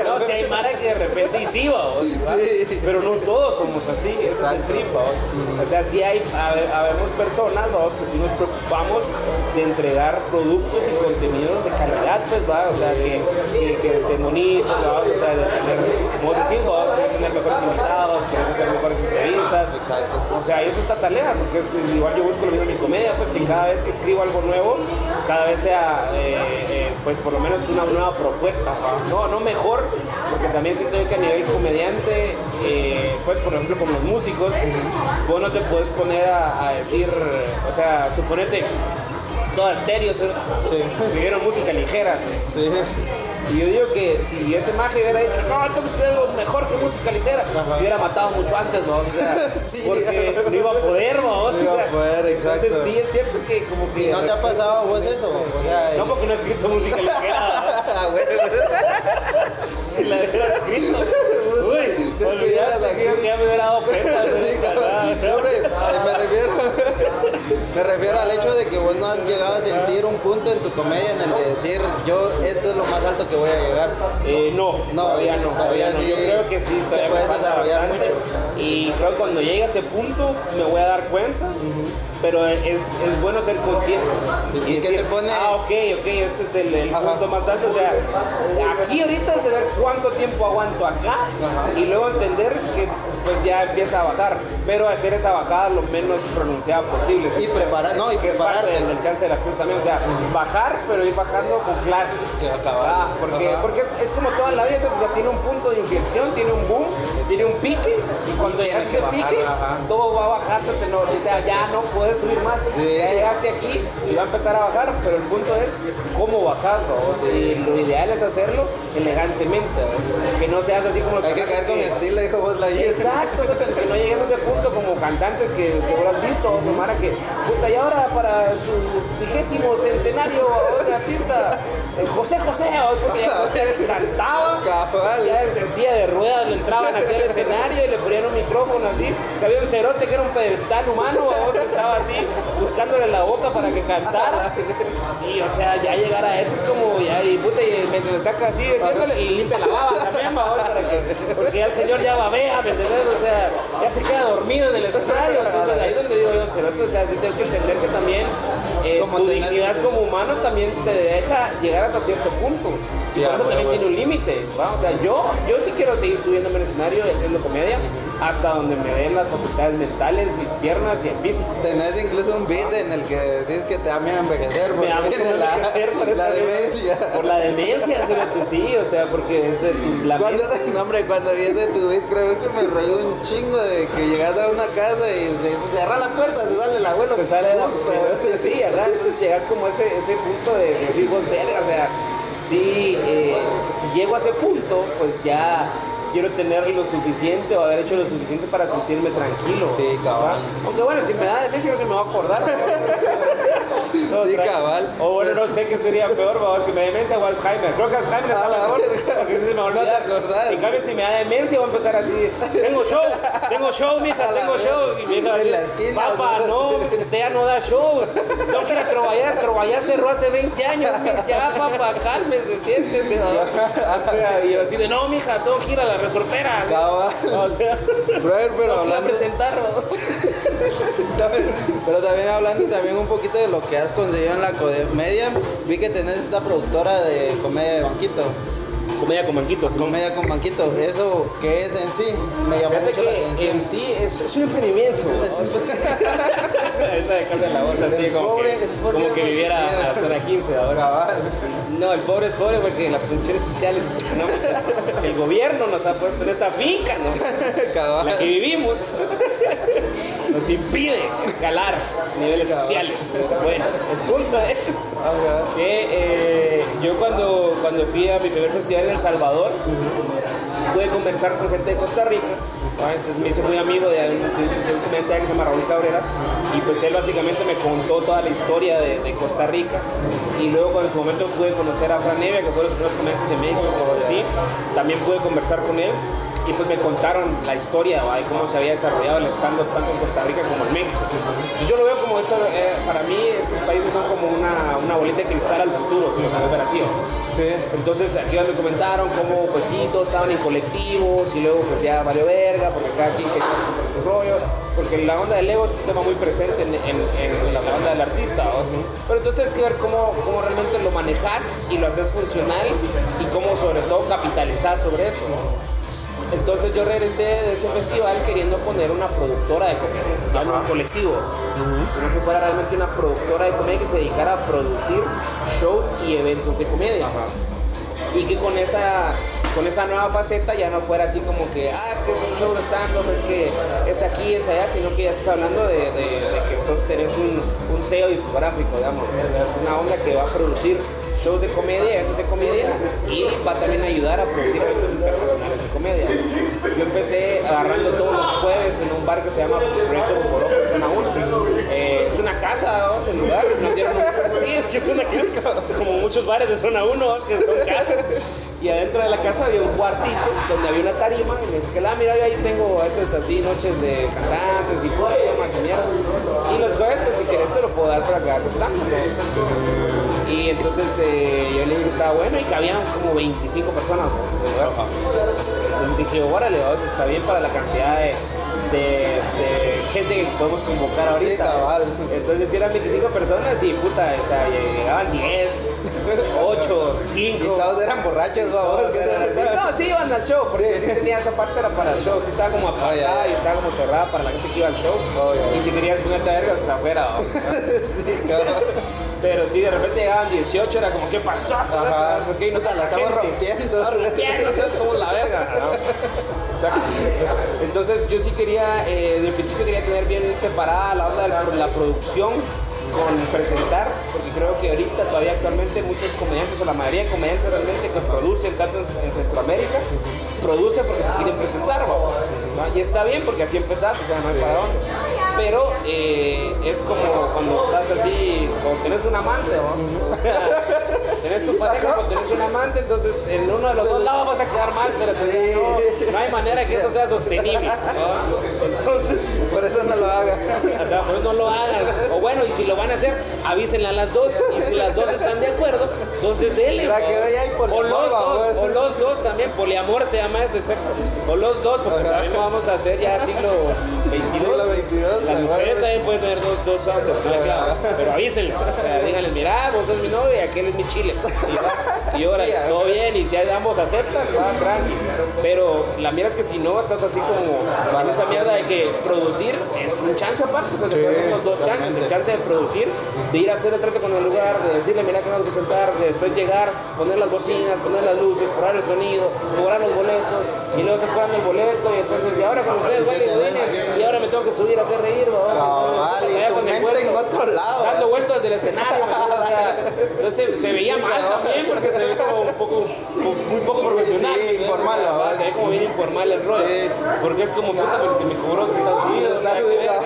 No, huevo. si hay Mara que de repente y sí, ¿va? Sí. Pero no todos somos así, ese es el trip. O sea, sí hay, habe- habemos personas, ¿va? que sí nos preocupamos de entregar productos y contenidos de calidad, pues, ¿va? O sea, que, que, que estén bonitos. O sea, de tener, como. Querés tener mejores invitados, querés hacer mejores entrevistas. Exacto. O sea, eso está tarea, porque es- igual yo busco lo mismo en mi comedia, pues que cada vez que escribo algo nuevo, cada vez sea, eh, pues por lo menos una nueva propuesta. No, no mejor, porque también siento que a nivel comediante, eh, pues por ejemplo como los músicos, vos no te puedes poner a, a decir, o sea, suponete, Soda Stereo, escribieron música ligera. Sí. Y yo digo que si ese maje hubiera dicho, no, que escribir algo mejor que música ligera, se hubiera matado mucho antes, ¿no? O sea, Sí. porque no iba a poder, ¿no? No iba a poder, exacto. Entonces sí es cierto que como que... ¿Y no te ha pasado vos eso? O sea, No, porque no he escrito música ligera. Ah, si la hubiera escrito. Uy, estuvieras que aquí. ya me hubiera dado cuenta. Sí. No, hombre, me refiero, me refiero al hecho de que vos no has llegado a sentir un punto en tu comedia en el de decir, yo, esto es lo más alto que voy a llegar. Eh, no, No, todavía no, todavía todavía no. sí Yo creo que sí, todavía me falta desarrollar bastante. Y creo que cuando llegue a ese punto me voy a dar cuenta, pero es, es bueno ser consciente. ¿Y qué te pone? Ah, ok, ok, este es el, punto más alto. O sea, aquí ahorita es de ver cuánto tiempo aguanto acá y luego entender que pues ya empieza a bajar, pero hacer esa bajada lo menos pronunciada posible. Y preparar- no, y es parte prepararte. del, del chance de la actriz también, o sea, bajar, pero ir bajando con clase. Que acabar. Ah, porque, Ajá. porque es, es como toda la vida, o sea, tiene un punto de inflexión, tiene un boom, tiene un pique, y cuando Y llegas a tienes ese que pique, ajá. todo va a bajarse, no, o sea, ya no puedes subir más. Sí. Ya llegaste aquí y va a empezar a bajar, pero el punto es cómo bajarlo. Y lo ideal es hacerlo elegantemente, que no seas así como los Hay que caer con estilo, dijo vos la Exacto, o sea, que que no llegues a ese punto como cantantes que, que has visto, o Mara, que puta, y ahora para su vigésimo centenario de artista, eh, José José, puta, ya cantaba, Cabal. ya en silla de ruedas le entraban hacia el escenario y le ponían un micrófono así, que había un cerote que era un pedestal humano, que estaba así, buscándole la boca para que cantara, y o sea, ya llegar a eso es como, ya, y puta, y mientras está así, diciéndole, y limpia la baba también, babón, para que, porque ya el señor ya babea, ¿me entendés? O sea, ya se queda dormido en el escenario, entonces ahí es donde digo yo, cerote, o sea, sí tienes que entender que también eh, Como tu tenés- dignidad como humano también te deja llegar hasta cierto punto. Sí, y por eso también huevos. tiene un límite, ¿va? O sea, yo, yo sí quiero seguir subiéndome al escenario y haciendo comedia hasta donde me den las facultades mentales, mis piernas y el físico. Tenés incluso un beat en el que decís que te da miedo envejecer Me porque da miedo envejecer por la demencia. Por la demencia, sí, o sea, porque es el- la Cuando, no, hombre, cuando vi ese tu beat creo que me reí un chingo de que llegas a una casa y dices, cierra la puerta, se sale el abuelo. se sale la Puta. sí, ¿verdad? Entonces llegas como a ese, ese punto de decir, vos, verga, o sea, sí, eh, si llego a ese punto, pues ya quiero tener lo suficiente o haber hecho lo suficiente para sentirme tranquilo. Sí, cabal. Aunque bueno, si me da defensa, creo que me va a acordar. ¿no? Sí, cabal. O bueno, no sé qué sería peor, ¿verdad? que me dé demencia o Alzheimer. Creo que Alzheimer está A la mejor. Porque se me va a No te acordás. En cambio, si me da demencia, voy a empezar así. Tengo show, tengo show, mija, tengo show. Y mi hija En así, la esquina, Papá, no, usted ya no da shows. No quiere trabajar, trabajar cerró hace 20 años. Ya, papá, cálmese, siéntese. ¿no? O sea, y yo así de, no, mija, tengo que ir a la resortera. Cabal. O sea, Brother, pero hablando, presentar. ¿no? pero también hablando también un poquito de lo que has conseguido en la comedia, vi que tenés esta productora de comedia de banquito. Comedia con banquitos. ¿sí? Comedia con banquito. ¿Eso qué es en sí? Me llamó Fíjate mucho la que atención. en sí es, es un emprendimiento. Es un- Ahorita de la voz así El como, pobre que, es como que viviera a la zona 15 ahora. No, el pobre es pobre porque las condiciones sociales y económicas que el gobierno nos ha puesto en esta finca, ¿no? Cabal. la que vivimos, nos impide escalar niveles cabal. sociales. Bueno, el punto es que eh, yo cuando, cuando fui a mi primer festival en El Salvador, pude conversar con gente de Costa Rica, entonces me hice muy amigo de un, de de comediante que se llama Raúl Cabrera, y pues él básicamente me contó toda la historia de, de Costa Rica, y luego cuando en su momento pude conocer a Fran Nevia, que fue los primeros comediantes de México que conocí, también pude conversar con él, y pues me contaron la historia de cómo se había desarrollado el stand-up tanto en Costa Rica como en México. Yo lo veo como eso, eh, para mí esos países son como una, una bolita de cristal al futuro, si lo puedes ver así. Sí. Entonces aquí me comentaron cómo pues sí, todos estaban en colectivos y luego pues ya valió verga porque cada quien quería su, su rollo. Porque la onda del ego es un tema muy presente en, en- en la, la onda del artista. ¿no? Pero entonces tienes que ver cómo, cómo realmente lo manejas y lo haces funcional y cómo sobre todo capitalizar sobre eso. ¿no? Entonces yo regresé de ese festival queriendo poner una productora de comedia, no un colectivo, sino que fuera realmente una productora de comedia que se dedicara a producir shows y eventos de comedia. Y que con esa, con esa nueva faceta ya no fuera así como que, ah, es que es un show de stand-up, es que es aquí, es allá, sino que ya estás hablando de, de- de que sos, tenés un, un sello discográfico, digamos. O sea, es una onda que va a producir shows de comedia, eventos de comedia y va también a ayudar a producir eventos internacionales de comedia. Yo empecé agarrando todos los jueves en un bar que se llama Proyecto Bucoró, Zona 1. Eh, es una casa, ¿no? el lugar. Sí, es que es una casa, como muchos bares de Zona 1, ¿no? que son casas. Y adentro de la casa había un cuartito donde había una tarima. Y me dije, ah, mira, yo ahí tengo esas así noches de cantantes y poemas y. Y los jueves, pues si quieres te lo puedo dar para que hagas stand y entonces eh, yo le dije que estaba bueno y cabían como 25 personas pues. Entonces dije, órale, vamos, está bien para la cantidad de, de- de gente que podemos convocar ahorita. Sí, cabal. Entonces eran 25 personas y puta, o sea, llegaban 10, 8, 5. Y todos eran borrachos, vamos. ¿qué se No, sí iban al show, porque Sí. sí. tenía esa parte era para el show, sí estaba como apartada Oh, ya. y estaba como cerrada para la gente que iba al show. Oh. Y si querías ponerte a vergas, afuera. ¿no? Sí, cabrón. Pero sí, de repente llegaban 18, era como, ¿qué pasó? Ajá. ¿Por qué no Puta, la estamos rompiendo. Estamos rompiendo, somos la verga. ¿no? Entonces yo sí quería, eh, de principio quería tener bien separada la onda de la, la producción con presentar, porque creo que ahorita todavía actualmente muchos comediantes o la mayoría de comediantes realmente que producen tanto en, en Centroamérica, producen porque se quieren presentar. ¿va? y está bien porque así empezás, o sea, no hay para dónde. Pero eh, es como cuando estás así, cuando tenés un amante, ¿no? O sea, tenés tu pareja, cuando tenés un amante, entonces en uno de los dos lados vas a quedar mal, cerote, Sí. no, no hay manera que eso sea sostenible. ¿no? Entonces, Por eso no lo haga. o sea, pues no lo hagan. O bueno, y si lo van a hacer, avísenle a las dos. Y si las dos están de acuerdo, entonces. Mira ¿no? que hay o los dos, o los dos también, poliamor se llama eso, exacto. O los dos, porque Ajá. también lo vamos a hacer ya siglo Siglo XXII, Las la mujeres también pueden tener dos, dos no claro. Pero avísenle. O sea, díganle, mira, vos sos mi novio y aquel es mi chile. Y, va, y todo bien, y si ambos aceptan, va, tranqui. Pero la mierda es que si no, estás así como en esa mierda de que producir es un chance aparte. O sea, se Sí, los dos chances. El chance de producir, de ir a hacer el trato con el lugar, de decirle, mira que nos vamos a presentar, de después llegar, poner las bocinas, poner las luces, probar el sonido, cobrar los boletos, y luego estás cobrando el boleto, y entonces, y ahora con ustedes, ¿Qué güey, tenés godines, que- y ahora me tengo que subir a hacer reír, ¿no? Y en otro lado, Dando vueltas del escenario, ¿me entiendes? o sea, entonces se, se veía Sí, mal también, porque se ve como un poco, muy poco profesional. Sí, ¿me entiendes? Ve como bien informal el rollo. Sí. Porque es como puta, pero que me cobró o sea, subido. verga.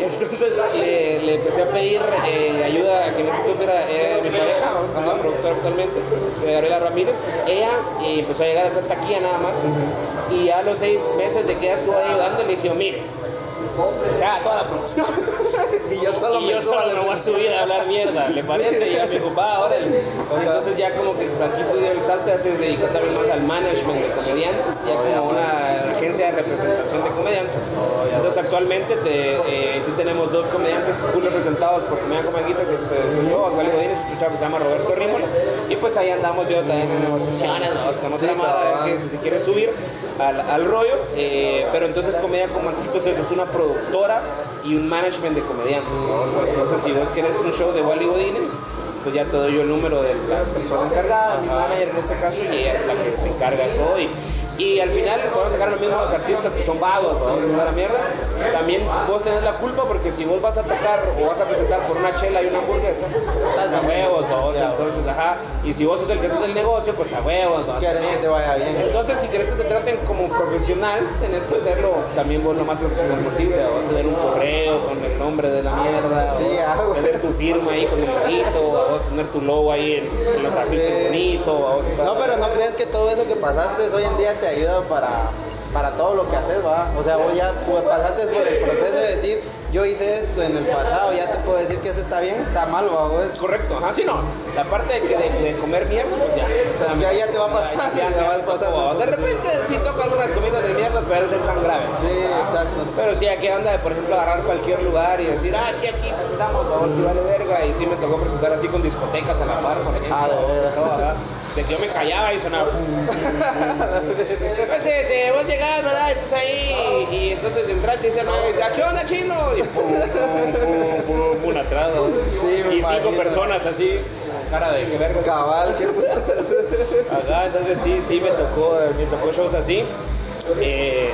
Entonces le, le empecé a pedir eh, ayuda a quien en ese entonces era, era mi pareja, vamos, que es la productora actualmente, se Gabriela Ramírez, pues ella eh, empezó a llegar a hacer taquilla nada más. Y ya a los seis meses de que ella estuvo ayudando, le dije, mire, se haga toda la producción. Y yo solo y me yo subo solo me voy a subir a hablar mierda, ¿le parece? Y ya me dijo, va, órale. Entonces ya como que dio el salto, ya se dedicó también más al management de comediantes, ya como una agencia de representación de comediantes. Entonces actualmente te, eh, tenemos dos comediantes full representados por Comedia Comeguita, que es, eh, soy yo, Actual Godínez, un chavo que se llama Roberto Rímola. Y pues ahí andamos yo también en negociaciones, ¿no? con otra Sí, mara, a ver cabal. que si se quiere subir al, al rollo. eh, pero entonces Comedia Comeguita es eso, es una productora y un management de comediantes. ¿No? Entonces si vos querés un show de Wally Godínez, pues ya te doy yo el número de la persona encargada, mi manager en este caso, y ella es la que se encarga de todo. Y, y al final podemos sacar lo mismo a los artistas que son vagos, ¿no? la mierda. También vos tenés la culpa porque si vos vas a tocar o vas a presentar por una chela y una hamburguesa, pues a huevos. Entonces, ajá. Y si vos sos el que haces el negocio, pues a huevos, ¿no? Quieres que te vaya bien. Entonces, si querés que te traten como profesional, tenés que hacerlo también vos lo más profesional posible. Vas a tener un correo con el nombre de la mierda. Sí, o tener tu firma ahí con el bonito, vas a tener tu logo ahí en, en los afiches Sí. bonito. No, pero no crees que todo eso que pasaste hoy en día te ayuda para, para todo lo que haces, va. O sea, vos ya pues, pasaste por el proceso de decir, yo hice esto en el pasado, ya te puedo decir que eso está bien, está mal, va. Es correcto, ajá, sí, no. La parte de, que de, de comer mierda, pues ya. O sea, Ya- ya te va pasando, ya vas pasando, De repente sí toco algunas comidas de mierda, pero no es tan grave. Sí, exacto. Pero sí, aquí anda de, por ejemplo, agarrar cualquier lugar y decir, ah, sí, aquí presentamos, si vale verga. Y sí me tocó presentar así con discotecas a la par, por ejemplo. Ah, de veras. Que yo me callaba y sonaba. Entonces, eh, vos llegás, ¿verdad? Estás ahí y, y entonces entras y dice, "Ma, ¿a qué onda, chino? Y pum, pum, pum, pum, pum, atrás. ¿no? Sí, y cinco imagino. personas así, cara de qué verga. Cabal, qué putas. Ajá, entonces sí, sí, me tocó, me tocó shows así. Eh,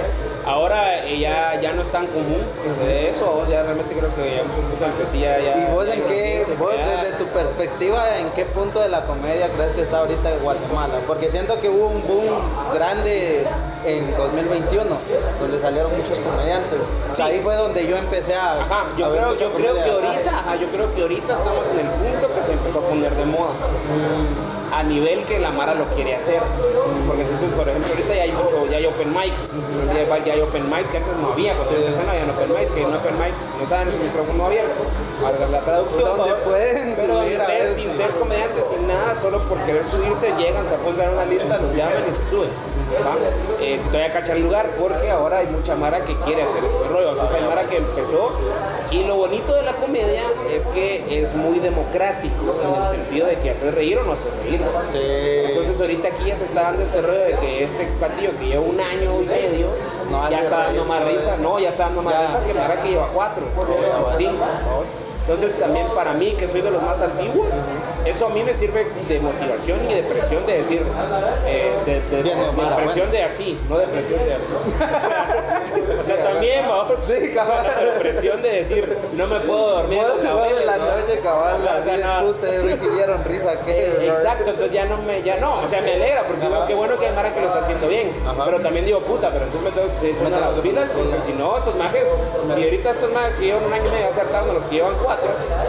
ahora eh, ya, ya no es tan común que se dé eso, vos ya realmente creo que llegamos a un punto en el que sí ya... ya ¿Y vos en qué, vos desde tu perspectiva, en qué punto de la comedia crees que está ahorita Guatemala? Porque siento que hubo un boom grande en 2021, donde salieron muchos comediantes. Sí. Ahí fue donde yo empecé a... Ajá, yo a creo, yo creo que ahorita, ajá, yo creo que ahorita estamos en el punto que se empezó a poner de moda. A nivel que la Mara lo quiere hacer. Porque entonces, por ejemplo, ahorita ya hay mucho, ya hay open mics. Ya hay, open mics que antes no había. Cuando yo empecé no había open mics, que en open mics no saben, es un micrófono abierto. Valga la traducción. Donde pueden Pero subir a ustedes, ver sin si- ser comediantes, sin nada, solo por querer subirse, llegan, se apuntan a una lista, los llaman y se suben. Eh, si todavía cachan lugar, porque ahora hay mucha Mara que quiere hacer este rollo. Entonces hay Mara que empezó. Y lo bonito de la comedia es que es muy democrático en el sentido de que hacer reír o no hacer reír. Sí. Entonces ahorita aquí ya se está dando este rollo de que este patillo que lleva un año y medio No ya está dando más risa, no, ya está dando más Ya. risa que Mara que lleva cuatro, cinco. Entonces también para mí, que soy de los más antiguos, eso a mí me sirve de motivación y de presión de decir, eh, de, de, presión de así, no de presión de así. o sea, también, ¿no? Sí, cabal. De presión de decir, no me puedo dormir. En la ¿no? noche, cabal, así de puta, dieron risa, ¿qué? Eh, Exacto, entonces ya no me, ya no, o sea, me alegra porque digo, qué bueno que hay Mara que lo está haciendo bien, pero también digo, puta, pero entonces me tengo que seguir las pilas porque si no, estos majes, si ahorita estos majes que llevan un año y medio acertando los que llevan cuatro,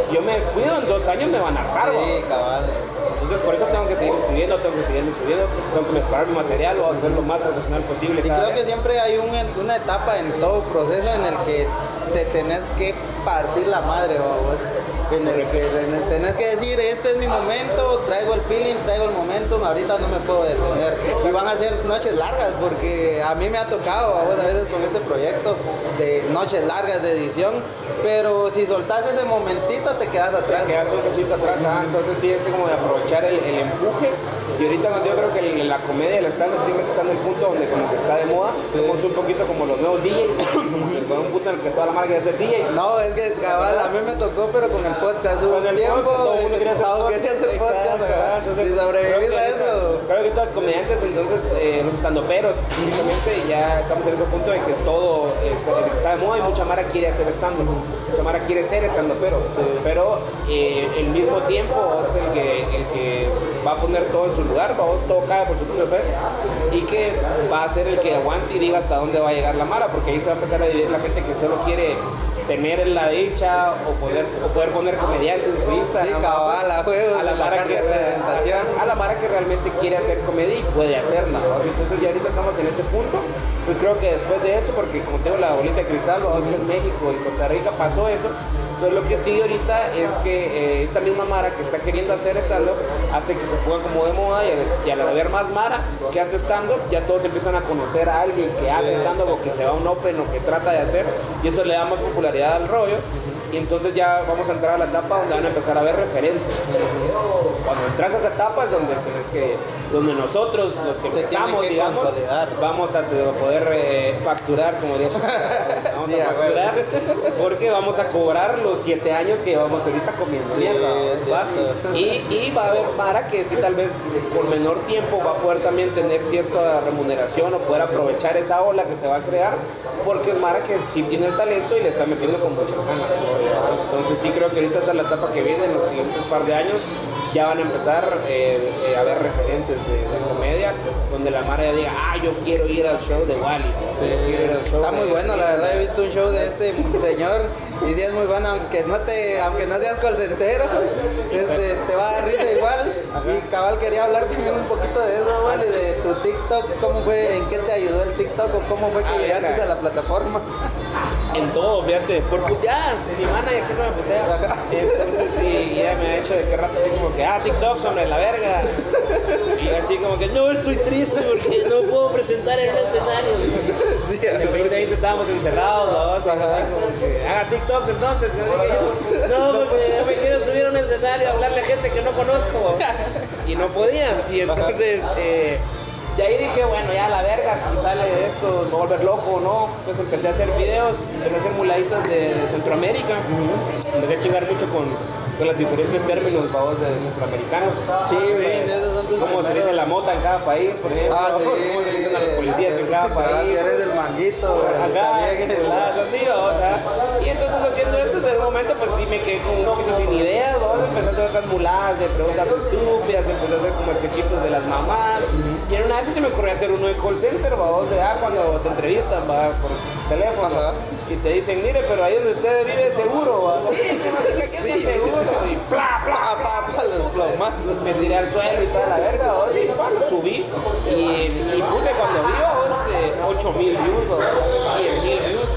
si yo me descuido en dos años me van a cabal. entonces por eso tengo que seguir escribiendo, tengo que seguir subiendo, tengo que mejorar mi material, a hacer lo más profesional posible Y creo que siempre hay un- una etapa en todo proceso en el que te tenés que partir la madre, vos. En el que en el- tenés que decir, este es mi momento, traigo el feeling, traigo el momento, ahorita no me puedo detener. Y van a ser noches largas, porque a mí me ha tocado, vos, a veces con este proyecto de noches largas de edición, pero si soltás ese momentito te quedas atrás. Te quedas un cachito atrás, ah, entonces sí es como de aprovechar el, el empuje. Y ahorita cuando yo creo que el- la comedia, el stand-up siempre está en el punto donde como que está de moda, somos un poquito como los nuevos DJs, un punto en el que toda la marca quiere ser DJ. No, es que cabal, a mí me tocó, pero con el podcast hubo Con un el tiempo mundo que quería hacer podcast. Si sobrevivís a eso. Creo que todos comediantes, entonces, eh, los estandoperos, simplemente ya estamos en ese punto de que todo está, de que está de moda y mucha mara quiere hacer stand Mucha mara quiere ser estandopero. Pero eh, el mismo tiempo que, el que va a poner todo en su lugar, vos todo cae por su propio peso y que va a ser el que aguante y diga hasta dónde va a llegar la mara, porque ahí se va a empezar a dividir la gente que solo quiere tener la dicha o poder, o poder poner comediantes en su Instagram. Sí, cabal, a juegos, la mara carta que- de presentación. A, la Mara que realmente quiere hacer comedia y puede hacerla. ¿no? Entonces ya ahorita estamos en ese punto. Pues creo que después de eso, porque como tengo la bolita de cristal, vamos que en México y Costa Rica pasó eso. Entonces lo que sigue ahorita es que eh, esta misma Mara que está queriendo hacer stand-up hace que se ponga como de moda y, a- y al haber más Mara que hace stand-up, ya todos empiezan a conocer a alguien que hace stand-up o que se va a un open o que trata de hacer y eso le da más popularidad al rollo. Y entonces ya vamos a entrar a la etapa donde van a empezar a ver referentes. Cuando entras a esa etapa es donde tenés que, donde nosotros, los que empezamos, que digamos, consolidar. vamos a poder eh, facturar, como diría. Vamos Sí, a facturar porque vamos a cobrar los siete años que llevamos ahorita comiendo Sí. Y, y va a haber Mara que sí tal vez por menor tiempo va a poder también tener cierta remuneración o poder aprovechar esa ola que se va a crear porque es Mara que sí tiene el talento y le está metiendo con mucha gana. Entonces sí creo que ahorita esa es la etapa que viene en los siguientes par de años ya van a empezar eh, eh, a haber referentes de, de comedia donde la Mara ya diga, ah, yo quiero ir al show de Wally. yo quiero ir al show Está de muy bueno, este". la verdad he visto un show de este señor y sí es muy bueno, aunque no te, aunque no seas colcentero, este, te va a dar risa igual. Y cabal quería hablar también un poquito de eso, ¿vale? De tu TikTok, cómo fue, en qué te ayudó el TikTok o cómo fue que Ah, llegaste a la plataforma. En todo, fíjate, por puteadas, mi manager siempre me putea. Entonces sí, ya me ha hecho de qué rato así como que, ah, TikTok sobre la verga. Y así como que, no, estoy triste porque no puedo presentar ese escenario. sí, En el 2020 estábamos encerrados, ¿no? Ajá. como que, haga TikToks entonces. ¿no? Dije yo, No, porque yo me quiero subir a un escenario a hablarle a gente que no conozco. Y no podía. Y entonces, eh, de ahí dije, bueno, ya la verga, si sale de esto, me voy a volver loco o no. Entonces empecé a hacer videos, empecé a hacer muladitas de, de Centroamérica. Empecé a chingar mucho con, con los diferentes términos, vamos, de centroamericanos. Sí, bien, Cómo se dice la mota en cada país, por ejemplo. Ah, sí. Cómo se dicen a los policías en cada país. que eres el manguito, Acá, las así, o sea, y entonces haciendo eso, en un momento pues sí me quedé con un poquito sin ideas, vamos a empezar a hacer muladas de preguntas estúpidas, empecé a hacer como sketchitos de las mamás, y en una vez se me ocurrió hacer uno de call center, vamos, de ah, cuando te entrevistan, va, por teléfono, Ajá. y te dicen, mire, pero ahí donde usted vive es seguro, va, sí, que no me tiré al suelo y toda la verga, vos, y bueno, subí. Y, y cuando vi, vos, eh, 8 mil views, vos, 100 mil views.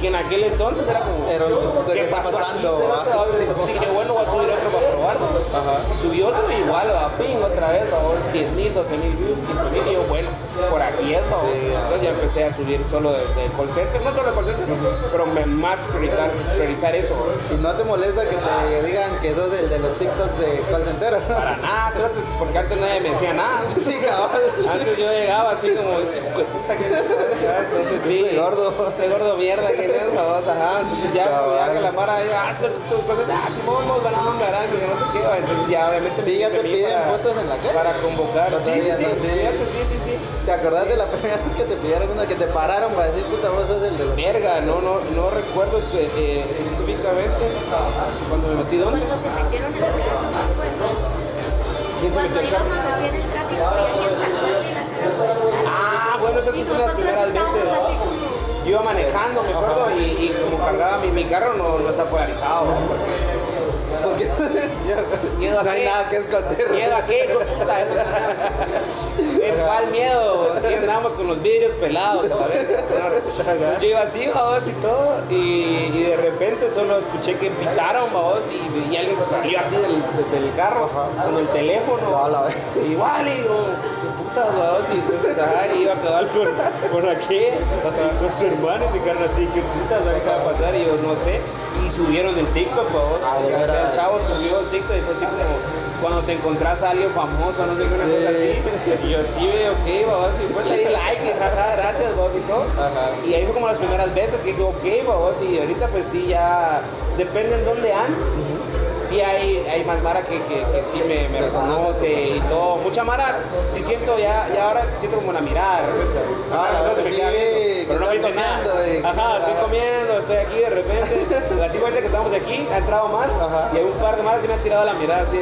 Que en aquel entonces era como. Era un tipo de, ¿qué está aquí, pasando, va? Sí. dije, bueno, voy a subir otro para probarlo. Ajá. Subí otro y igual, va, ping, otra vez, vamos, 10 mil, 12 mil views, 15 mil. Y yo, bueno, por aquí es, vamos. Sí, Entonces ya empecé a subir solo de, de call center, no solo de call center, pero me, más priorizar, priorizar eso. ¿Y no te molesta que te digan que sos el de los TikToks de call center? Para nada, solo que- porque antes nadie me decía nada. Sí, cabal. Antes yo llegaba así como, este puta que entonces sí. Este gordo. Este gordo mierda que es, vamos, ajá. Entonces ya, Cabal. ya que la mara diga, ah, son tus cosas, ah, sí, vamos, a nombrar, que no sé qué, entonces ya obviamente. me Sí, ya te piden para- fotos en la calle. Para convocar. Sí, sí, sí, sí. sí, sí, sí. ¿Te acordás de la primera vez que te pidieron una que te pararon para decir, puta, vos sos el de los Verga, no, no, no recuerdo eh, eh, específicamente cuando me metí dónde. Cuando se metieron en el tráfico, ¿Quién se cuando metió en el tráfico y alguien sacó así la cara. Ah, bueno, esas sí fueron las primeras veces. Yo iba manejando, me acuerdo, y, y como cargaba mi, mi carro no, no está polarizado. ¿no? Porque- Miedo no hay qué? nada que esconder. ¿Miedo a qué, hijo puta? ¿Qué cuál miedo? Aquí andamos con los vidrios pelados. Yo iba así, babos, y todo, y, y de repente solo escuché que pitaron, babos, y, y alguien se salió así del, del carro Ajá. con el teléfono. No, la vez. Igual, y digo, puta, babos, y entonces, ajá, iba a acabar con, con aquel, y con su hermano, y se quedaron así, ¿qué puta va a pasar? Y yo, no sé, y subieron el TikTok, babos. Ah, de o sea, veras. el chavo subió el TikTok y fue así como cuando te encontrás a alguien famoso, no sé qué, una Sí. cosa así. Y yo sí veo, ok, babos, y pues le di like, y jaja, gracias, babos, y todo. Ajá. Y ahí fue como las primeras veces que dije, ok, babos, y ahorita pues sí ya, depende en dónde han. Sí hay, hay más Mara que, que, que sí me, me reconoce y todo. Mucha Mara, sí siento ya, ya ahora siento como mirada. Ah, la solo se me verdad, queda sí, viendo, que pero no me estás dice nada. y- Ajá, estoy comiendo, estoy aquí de repente. Así cuenta que estamos aquí, ha entrado más Ajá. y hay un par de Maras sí me han tirado la mirada así.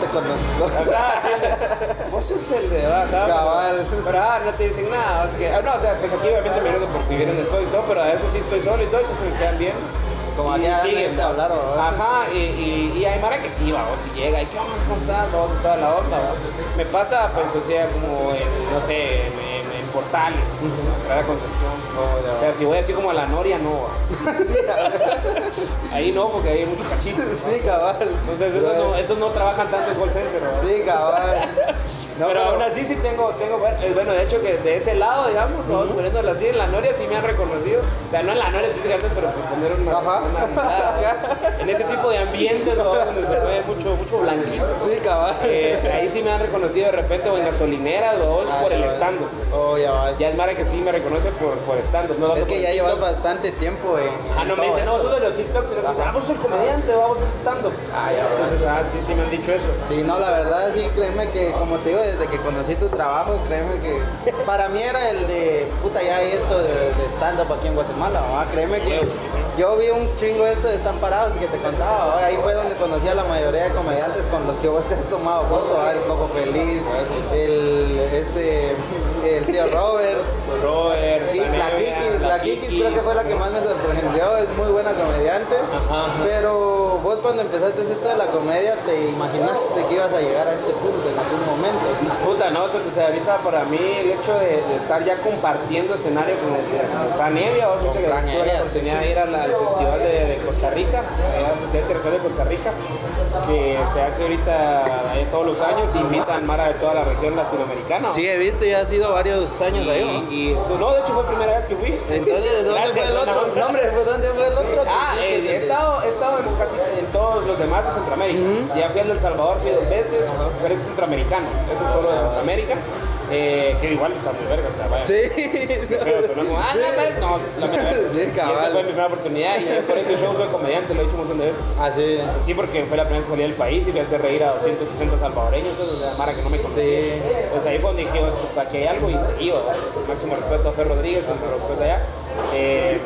Te conozco. Ajá, de, vos sos el de ajá, Cabal. Pero, pero, ah, no te dicen nada. O sea, que, ah, no, o sea, pues aquí obviamente me vienen porque vienen del podcast y todo, pero a veces sí estoy solo y todo, eso se me quedan bien. Como Y aquí siguen, te ¿va? hablaron, ¿va? Ajá, y, y, y hay Mara que sí, va, o si llega y qué onda, ¿cómo estás? Toda la onda, va. Me pasa, pues, o sea, como en, no sé, en, portales, Clara Concepción. Oh. O sea, si voy así como a la Noria, no. Ahí no, porque hay muchos cachitos. Sí, cabal. Entonces esos no, esos no trabajan tanto en call center. Sí, cabal. No, pero, pero- aún así sí tengo, tengo bueno, eh, bueno, de hecho que de ese lado, digamos, vamos poniéndolo así, en la Noria sí me han reconocido. O sea, no en la Noria pero por poner una, Ajá. una mirada, En ese tipo de ambientes, ¿no? donde se ve mucho, mucho blanquito. Sí, cabal. Eh, ahí sí me han reconocido de repente o en gasolineras o Ah, por el estando. Oh, ya vas. Ya es Mara que sí me reconoce por, por estando. No Es que ya llevas bastante tiempo en. Ah, no me dicen, no, sos de los TikToks, sino que me dicen, ah, vos sos el comediante, vamos estando. Ah, ya. Entonces, ah, sí, sí me han dicho eso. Sí, no, la verdad sí, créeme que, como te digo, desde que conocí tu trabajo, créeme que para mí era el de, puta, ya esto de, de stand-up aquí en Guatemala, ¿va? créeme que yo vi un chingo esto de Están Parados que te contaba, ahí fue donde conocí a la mayoría de comediantes con los que vos te has tomado foto, ¿va? el Coco Feliz, el, este, el tío Robert, Robert, Ki- la Kikis, la Kikis creo que fue la que más me sorprendió, es muy buena comediante. Ajá, ajá. Pero vos cuando empezaste esto de la comedia, ¿te imaginaste que ibas a llegar a este punto en algún momento? Puta, no, o sea, sea, ahorita para mí el hecho de, de estar ya compartiendo escenario con, con Fran Evia, o sea, que Fran tuve la oportunidad de ir al festival de, Costa Rica, allá al Festival Territorial de Costa Rica, que se hace ahorita ahí todos los años, invitan Mara de toda la región latinoamericana. ¿no? Sí, he visto, ya ha sido varios años y, ahí. ¿no? y esto- no, de hecho fue la primera vez que fui. Entonces, ¿dónde Gracias, fue el otro? No, hombre, pues, ¿dónde fue el otro? Ah, eh, he, estado, he estado en casi en todos los demás de Centroamérica. Ya fui al El Salvador, fui dos veces, pero ese es centroamericano, ese es solo de Centroamérica. Eh, que igual está muy verga, o sea, vaya. Sí. Pero sonó como, ah, Sí. no, no, la verdad. Sí, Y cabal. esa fue mi primera oportunidad y por ese show soy comediante, lo he dicho un montón de veces. Ah, sí. Sí, porque fue la primera vez que salí del país y fui a hacer reír a 260 salvadoreños, entonces, o sea, Mara que no me conocía. Sí. Pues ahí fue donde dije, "Oh, esto, aquí hay algo y se iba. ¿verdad? Máximo respeto a Fer Rodríguez, el respeto de allá. Eh,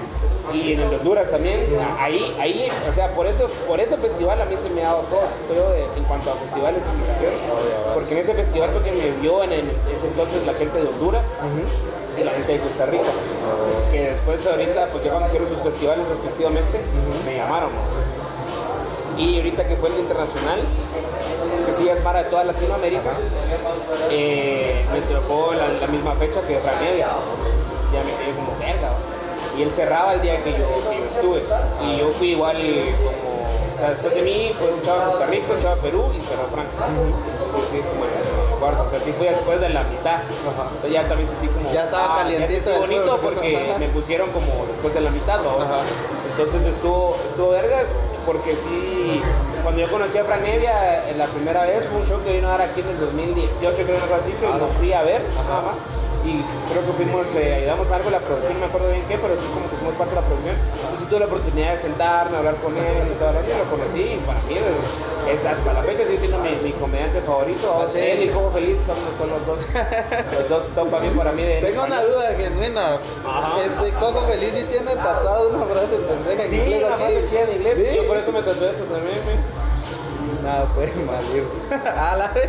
y en de Honduras también, ahí, ahí, o sea, por eso, por ese festival a mí se me ha dado todo, creo, de- en cuanto a festivales y invitaciones. Porque en ese festival fue que me vio en ese entonces la gente de Honduras y la gente de Costa Rica. Que después ahorita, pues ya cuando hicieron sus festivales respectivamente, me llamaron. Y ahorita que fue el internacional, que sí es para toda Latinoamérica, eh, me tocó la, misma fecha que. Entonces ya me quedé como verga. Y él cerraba el día que yo, que yo estuve. Y yo fui igual como. O sea, después de mí fue un chavo de Costa Rica, un chavo de Perú y cerró Fran. Yo fui como en el cuarto. O sea, sí fui después de la mitad. Entonces ya también sentí como. Ya estaba ah, calientito Ya bonito porque me pusieron como después de la mitad. ¿no? Entonces estuvo, estuvo vergas, porque sí, cuando yo conocí a Fran Evia eh, la primera vez fue un show que vino a dar aquí en el 2018, creo que así, que lo fui a ver. Y creo que fuimos, eh, ayudamos algo en la producción, no me acuerdo bien qué, pero sí como que fuimos parte de la producción. Entonces tuve la oportunidad de sentarme, hablar con él y todo el y lo conocí y para mí es, es hasta la fecha sigue siendo mi, mi comediante favorito. ¿Ah, sí? Él y Como Feliz son, son los dos, los dos top para mí, para mí de Tengo una duda genuina. Ajá. Este Coco Feliz sí tiene tatuado una frase pendeja en Sí, inglés una aquí. frase chida en inglés. ¿Sí? Por eso me tatué eso también, güey. Nada puede mal irse. A la vez.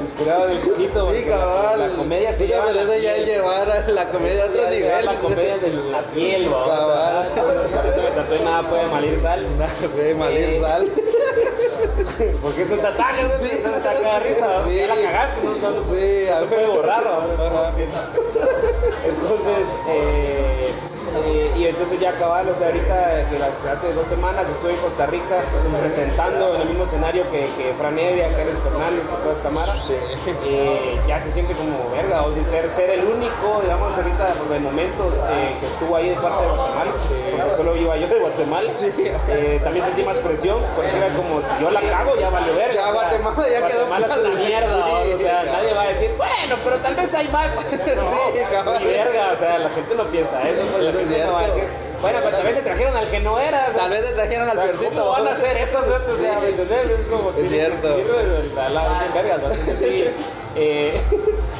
Inspirado en el poquito. Sí, porque la- cabal. La, comedia se Puta, lleva. pero eso ya es llevar a la comedia a Eso otro ya llevar nivel. La comedia de la piel, ¿va? Cabal. Por eso me tatué nada puede malir sal. Nada puede mal ir Eh, sal. Porque es un tatuaje, ¿no? Sí. Es un tatuaje de risa. Sí. Ya la cagaste, ¿no? No, Sí, no a se puede borrar. Entonces, eh, eh, y entonces ya cabal, o sea, ahorita que las- hace dos semanas estoy en Costa Rica presentando en el mismo escenario que, que Fran Evia, Alex Fernández, que toda esta mara. Sí. Eh, ya se siente como verga, o sea, ser, ser el único, digamos, ahorita por el momento eh, que estuvo ahí de parte de Guatemala, porque solo iba yo de Guatemala. Sí. Eh, también sentí más presión, porque era como si yo la cago, ya valió verga. Ya o sea, Guatemala ya quedó Guatemala es una mal. mierda, Sí, o sea, nadie va a decir, bueno, pero tal vez hay más. No, Sí, cabal. ni verga, o sea, la gente no piensa pues, Eso es cierto. bueno, pero tal vez se trajeron al que no era. Tal vez se trajeron al peorcito. ¿Cómo van a hacer. ¿me entendés? Es como cierto.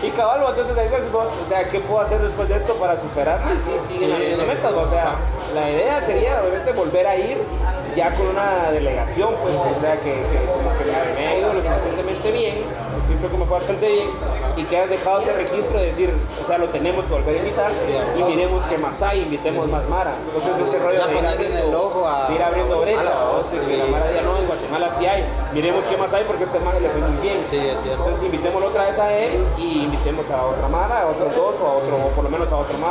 y cabal, entonces ahí ves vos, o sea, ¿qué puedo hacer después de esto para superarlo? Y sí, sí, la o sea, la idea sería obviamente volver a ir ya con una delegación, pues, o sea, que, que suficientemente bien, siempre que me fue bastante bien, y que has dejado ese registro de decir, o sea, lo tenemos que volver a invitar, y miremos qué más hay, invitemos más Mara. Entonces ese rollo de ir pones en abriendo- el ojo a- de ir abriendo brecha, sí. que la Mara ya no, en Guatemala sí hay. Miremos qué más hay porque este man le fue muy bien. Sí, es cierto. Entonces invitémoslo otra vez a él y invitemos a otra mara, a otros dos o a otro, o por lo menos a otro. ¿no?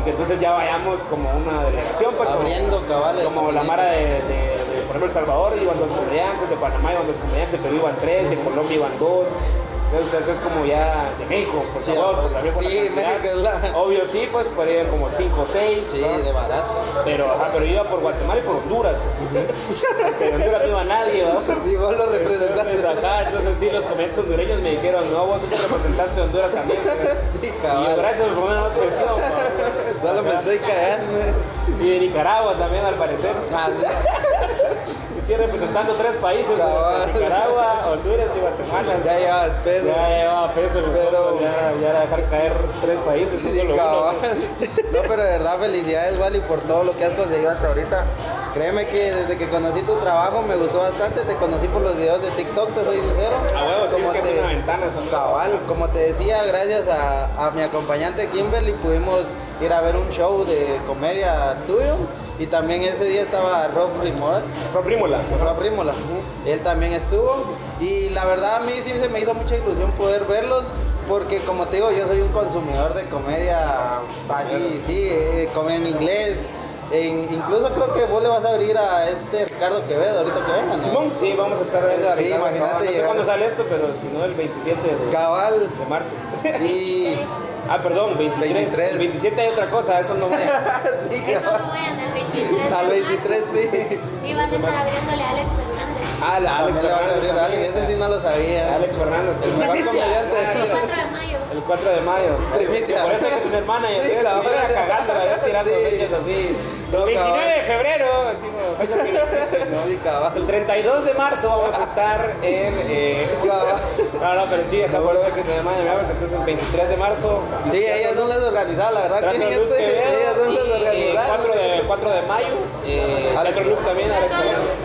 Y que entonces ya vayamos como una delegación, pues como- Abriendo cabales. como la mara de- de, por ejemplo, El Salvador iban dos comediantes, de Panamá iban dos comediantes, de Perú iban tres, de Colombia iban dos. Entonces, como ya de México, por Sí, favor, pues, por la sí. México es la- Obvio sí, pues podrían como cinco o seis. Sí, ¿no? de barato. Pero, ajá, pero iba por Guatemala y por Honduras. Porque de Honduras no iba nadie, ¿no? Sí, vos lo representaste. Entonces, ajá, entonces sí, los comediantes hondureños me dijeron, no, vos sos el representante de Honduras también. Sí, Y yo, gracias por ponerme más presión. ¿no? Solo me estoy cagando. Y de Nicaragua también, al parecer. Ah, sí. Sí, representando tres países, Nicaragua, Honduras y Guatemala. Ya llevas peso. Ya llevaba peso, Pero- ya, ya era dejar caer tres países. no Sí, cabal. No, pero de verdad, felicidades, Wally, por todo lo que has conseguido hasta ahorita. Créeme que desde que conocí tu trabajo me gustó bastante. Te conocí por los videos de TikTok, te soy sincero. A huevo, sí, es Como que es una ventana. Cabal, como te decía, gracias a, a mi acompañante Kimberly pudimos ir a ver un show de comedia tuyo. Y también ese día estaba Rob Rimor, Rob Rímola. Rob Rímola. Él también estuvo. Y la verdad a mí sí se me hizo mucha ilusión poder verlos. Porque como te digo, yo soy un consumidor de comedia así, sí, eh, comedia en inglés. En- incluso creo que vos le vas a abrir a este Ricardo Quevedo ahorita que venga, ¿no? Simón, sí, vamos a estar viendo a Sí, Ricardo imagínate Cabal. No sé cuándo sale esto, pero si no, el 27 de, Cabal. de marzo. Y. Ah, perdón, 23. 23. El 27 hay otra cosa, eso no voy a... sí, Eso no vayan al 23. Al 23 sí. Y van a estar abriéndole a Alex. Ah, la Alex a Fernández. a también. Ese sí no lo sabía. Alex Fernández. El mejor comediante. El mira. 4 de mayo. El 4 de mayo. Primicia. Por eso hay que tener manager. Sí, Sí, cabrón. cagándola, ya tirando Sí. fechas así. No, 29 cabrón. de febrero, así como que no existen, ¿no? Sí, cabal. El 32 de marzo vamos a estar en. Eh, Cabal. no, no, pero sí, acá por eso que tener Miami Airport, Entonces, el 23 de marzo. Sí, ellas son las organizadas, la verdad. Teatro ¿Quién Lux es? Quevedo, Ellas son las y, eh, organizadas. 4 de, 4 de mayo. Eh, Alex. Lux también, Alex Fernández.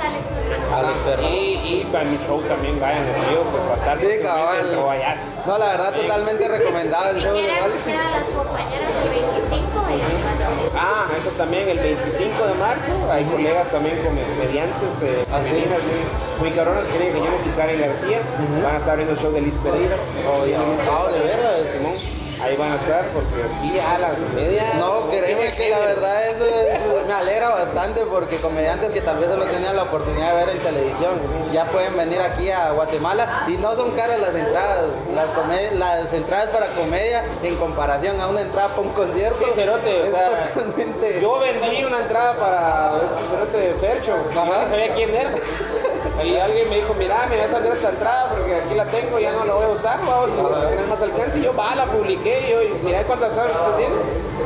Alex Fernández. Y, y para mi show también vayan en río, pues va a estar. Sí, cabal. En Trovayas. No, la verdad, totalmente recomendado el show de quieren Wally. conocer a las compañeras el 25, vayan a Valladolid. Ah, eso también el 25 de marzo. Hay colegas también comediantes, eh, Ah, sí. femeninas muy, muy cabronas, Quiñones y Karen García. Van a estar viendo el show de Liz Pereira. o ya Liz Ah, ¿de veras? Simón. Ahí van a estar porque aquí a la comedia. No, créeme que la verdad eso es- me alegra bastante porque comediantes que tal vez solo tenían la oportunidad de ver en televisión ya pueden venir aquí a Guatemala y no son caras las entradas, las, las entradas para comedia en comparación a una entrada para un concierto. Sí, cerote, o es sea, totalmente... Yo vendí una entrada para este cerote de Fercho, Ajá. ni sabía quién era. Y alguien me dijo, mira, me voy a salir esta entrada porque aquí la tengo, ya no la voy a usar, vamos, a tener más alcance. Y yo, va, la publiqué, y yo, mira cuántas entradas tiene.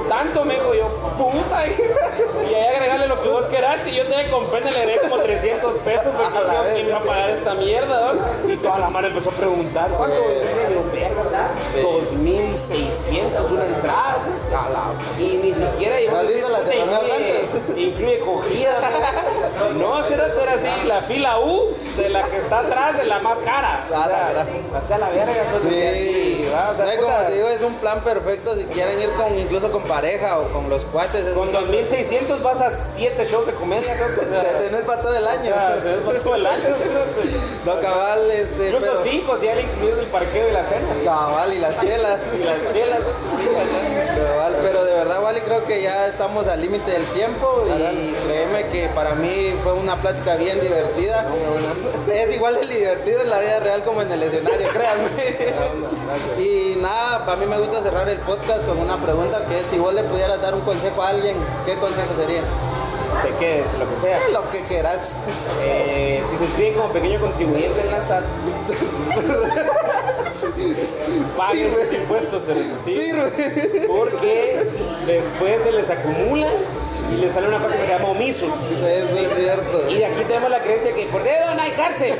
Tanto me dijo yo, puta. Y ahí agregarle lo que vos querás. Y yo te compré, le agregué como 300 pesos porque A la yo, ¿quién va a pagar esta mierda? no?" Y toda la mano empezó a preguntar, ¿cuánto? Sí. 2600 una entrada. A la- Y ni siquiera ¿No has visto las de incluye, incluye cogida. ¿no? Cerote, era así, la fila U de la que está atrás de la más cara. A la gran. Hasta la verga. Sí, así, va, o sea, No, como te digo, es un plan perfecto si quieren ir con incluso con pareja o con los cuates. Es Con un plan 2600 vas a 7 shows de comedia. ¿no? O Te tenés para todo el o año. sea, tenés para todo el año. No, cabal, este, Incluso pero 5 si ya le incluido el parqueo y la cena. cabal y las chelas. Y las chelas. Pero de verdad, Wally, creo que ya estamos al límite del tiempo y créeme que para mí fue una plática bien divertida. Es igual de divertido en la vida real como en el escenario, créanme. Y nada, para mí me gusta cerrar el podcast con una pregunta que es si vos le pudieras dar un consejo a alguien, ¿qué consejo sería? ¿De qué? Lo que sea. Lo que quieras. Eh, si se inscriben como pequeño contribuyente en la SAT, paguen sus impuestos, así, Sirve. porque después se les acumulan y les sale una cosa que se llama omisos. Eso es cierto. Y aquí tenemos la creencia que por dedo no hay cárcel,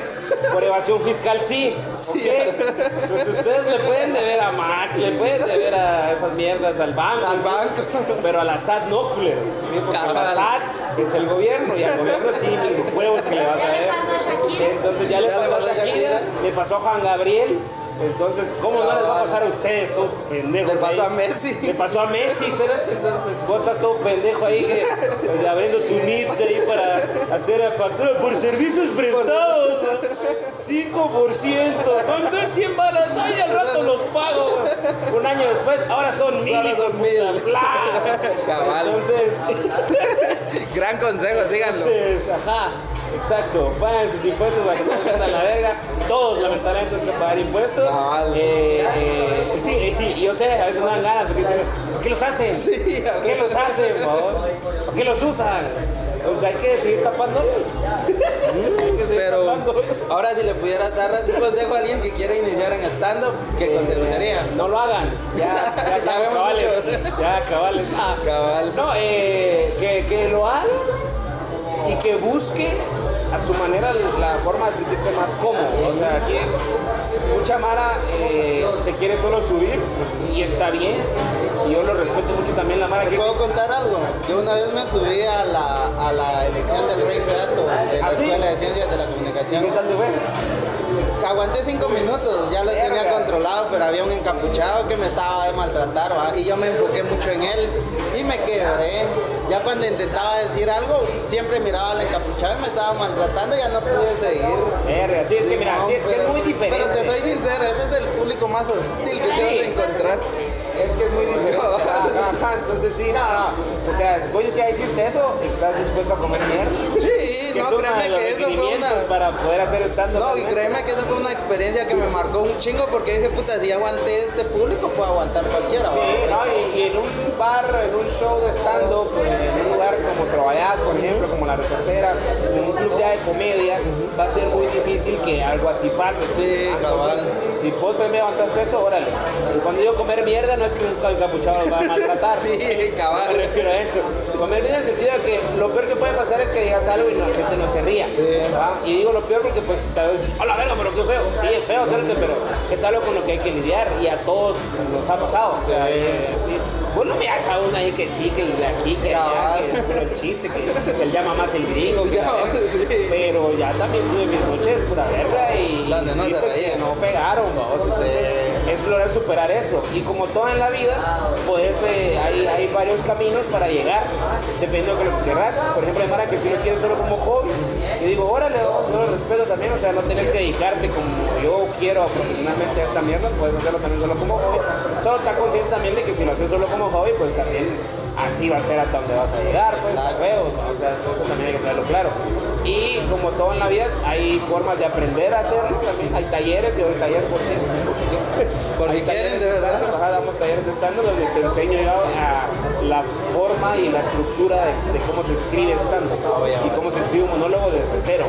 por evasión fiscal sí. Sí. Entonces ustedes le pueden deber a Max, le pueden deber a esas mierdas al banco. Al banco. Pero a la SAT no, culeros. ¿sí? Porque la Cabal. SAT es el gobierno y al gobierno sí, mis huevos que le vas a ver. a. Entonces ya le Ya pasó, a Shakira, le pasó a Juan Gabriel. Entonces, ¿cómo no les va a pasar a ustedes, todos pendejos? Le pasó ahí? a Messi. Le pasó a Messi, ¿será? Entonces, vos estás todo pendejo ahí, que, abriendo tu NIT ahí para hacer la factura por servicios prestados, ¿no? 5%, ¿cuánto es 100 balas? Ay, al rato los pago, güey. Un año después, ahora son mil. Ahora son mil. Cabal. Entonces, Gran consejo, síganlo. entonces, ajá, exacto. Pagan sus impuestos para que no metan la verga. Todos, lamentablemente, tienen que pagar impuestos. Cabal. Eh, eh, y, yo sé, a veces no dan ganas porque dicen, ¿por qué los hacen? Sí, ¿Por qué los hacen, por qué los usan? Pues hay que seguir tapándolos. Pero ahora si le pudieras dar un consejo a alguien que quiere iniciar en stand-up, ¿qué consejo sería? No lo hagan. Ya, ya vemos cabales. mucho. Ya, cabales. Ah, Cabal. No, eh, que, que lo haga y que busque a su manera la forma de sentirse más cómodo. O sea, aquí mucha Mara eh, se quiere solo subir y está bien. Y yo lo respeto mucho también la Mara que ¿Puedo contar algo? Yo una vez me subí a la, a la elección del Rey Feato de la ¿Ah, sí? Escuela de Ciencias de la Comunicación. ¿Qué tal te fue? Aguanté cinco minutos, ya lo tenía controlado, pero había un encapuchado que me estaba de maltratar, ¿va? y yo me enfoqué mucho en él y me quebré. Ya cuando intentaba decir algo, siempre miraba al encapuchado y me estaba maltratando y ya no pude seguir. Verga, sí, es que mira, Simón, sí, sí es muy diferente. Pero te soy sincero, ese es el público más hostil que te vas a encontrar. Es que es muy diferente. Ajá, ajá, entonces sí, no, no. O sea, vos ya hiciste eso, estás dispuesto a comer mierda. Sí, Que no, créeme que eso fue una... Para poder hacer stand-up. No, y créeme que esa fue una experiencia que me marcó un chingo porque dije, puta, si aguanté este público, puedo aguantar cualquiera. Sí, no, y, y en un bar, en un show de stand-up, en un lugar como Trovallat, por ejemplo, como La Resortera, en un club ya de comedia, va a ser muy difícil que algo así pase. Sí, cabal. Si vos me levantaste eso, órale. Y cuando digo comer mierda, no es que un encapuchado los va maltratar. Sí, cabal. Me refiero a eso. Comer en el sentido de que lo peor que puede pasar es que digas algo y la gente no se ría. ¿va? Y digo lo peor porque, pues, tal vez, a la verga, pero qué feo. Sí, es feo hacerte, pero es algo con lo que hay que lidiar y a todos nos ha pasado. O sea, sí. Vos no miras a uno ahí que sí, que el de aquí, que allá, que es puro el chiste, que, que él llama más el gringo. Que sí. Pero ya también tuve mis noches pura verga y Donde no se que no pegaron, vamos. Entonces, Sí. Es lograr superar eso. Y como todo en la vida, pues eh, hay, hay varios caminos para llegar, dependiendo de lo que quieras. Por ejemplo, hay Mara que si lo quieres solo como hobby, y digo, órale, yo lo respeto también, o sea, no tienes que dedicarte como yo quiero profesionalmente a esta mierda, puedes hacerlo también solo como hobby. Solo está consciente también de que si lo haces solo como hobby, pues también así va a ser hasta donde vas a llegar, pues, a Exacto. huevos, ¿no? O sea, eso también hay que tenerlo claro. Y como todo en la vida, hay formas de aprender a hacerlo también. Hay talleres, yo doy talleres por si. Por si quieren, de verdad. ajá, damos talleres de stand donde te enseño yo a la forma y la estructura de, de cómo se escribe stand y cómo se escribe un monólogo desde cero.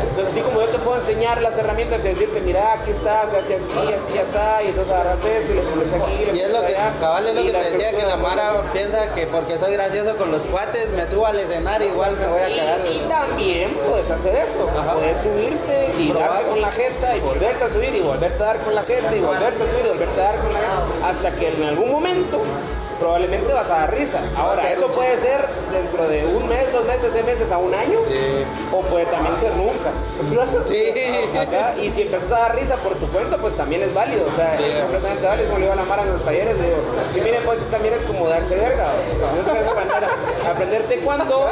Entonces, así como yo te puedo enseñar las herramientas y decirte, mira, aquí está, se hace así, así, así, y entonces agarras esto y le pones aquí. Y es lo que, allá, cabal, es lo que te decía, que la Mara piensa que porque soy gracioso con los cuates, me subo al escenario, igual me voy a cagar. Y, y también puedes hacer eso. Puedes subirte y Probar. darte con la gente y volverte a subir y volverte a dar con la gente y volverte a subir y volverte a dar con la gente hasta que en algún momento probablemente vas a dar risa. Ahora, eso puede ser dentro de un mes, dos meses, seis meses a un año Sí. o puede también ser nunca. Sí. Acá, y si empiezas a dar risa por tu cuenta, pues también es válido. O sea, es completamente válido. Como le digo a la Mara en los talleres, digo, y miren, pues también es como darse verga. aprender a aprenderte cuando,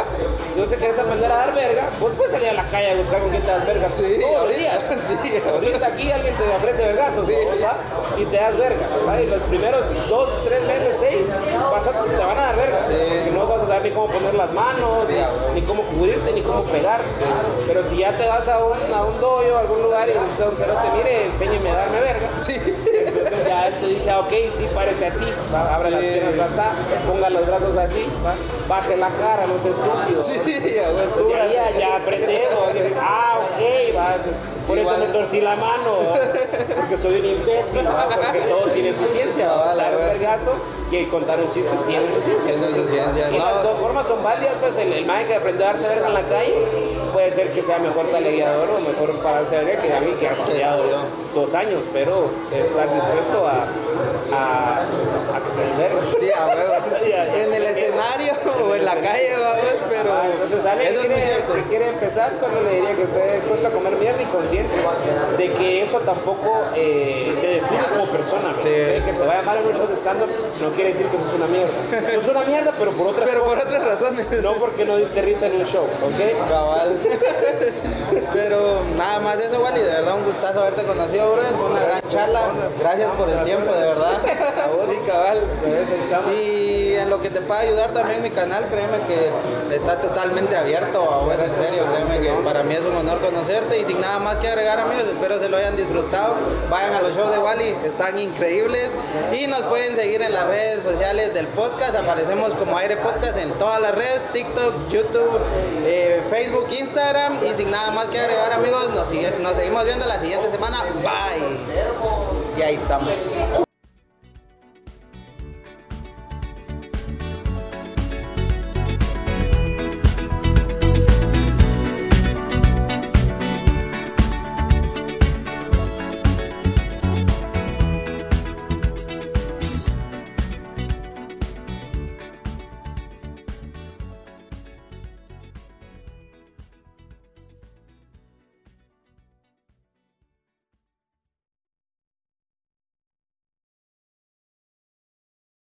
si no te quieres aprender a dar verga, vos puedes salir a la calle a buscar con quién te das verga. Todos los ahorita, días. sí. Ahorita aquí alguien te ofrece vergazos. ¿no? Y te das verga. Y los primeros dos, tres meses, seis, vas a- te van a dar verga. Porque no vas a saber ni cómo poner las manos, Sí, ni- cómo cubrirte, ni cómo pegar. Pero si ya te vas a un, a un dojo, a algún lugar y dices a un cerote, mire, enséñeme a darme verga. Entonces ya él te dice, ah, ok, sí, parece así. va, abre las piernas así, ponga los brazos así, va, baje la cara, no seas estúpido. Sí, ya, ya aprendemos. y dices, Ah, ok, va. Por eso Igual. me torcí la mano, ¿va? porque soy un imbécil, porque todo tiene su ciencia. ¿va? Cabal, a Dar un ver. vergazo y contar un chiste tiene su ciencia. Tiene su ciencia, Y no. las dos formas son válidas, pues el, el que aprendió a darse verga en la calle puede ser que sea mejor teleguiador o mejor para darse verga que a mí que ha estudió. dos años, pero estar dispuesto a, a, a aprender. Sí, a huevo. En el escenario o en la calle, vamos, pero Ah, entonces, eso es muy cierto. que quiere empezar, solo le diría que esté dispuesto a comer mierda y consciente de que eso tampoco eh, te define como persona. Que te vaya mal en un show de stand-up no quiere decir que sos una mierda. Sos una mierda, pero por otras Pero por otras razones. No porque no diste risa en un show, ¿ok? Cabal. Pero nada más de eso, Wally. De verdad, un gustazo haberte conocido, bro. Fue una gran charla. Gracias por el tiempo, de verdad. Sí, cabal. Y en lo que te pueda ayudar también mi canal, créeme que está totalmente abierto vos, en serio. Créeme que para mí es un honor conocerte. Y sin nada más que agregar, amigos, espero se lo hayan disfrutado. Vayan a los shows de Wally, están increíbles. Y nos pueden seguir en las redes sociales del podcast. Aparecemos como Aire Podcast en todas las redes: TikTok, YouTube, eh, Facebook, Instagram. Y sin nada más que agregar, amigos, nos, nos seguimos viendo la siguiente semana. Bye. Y ahí estamos.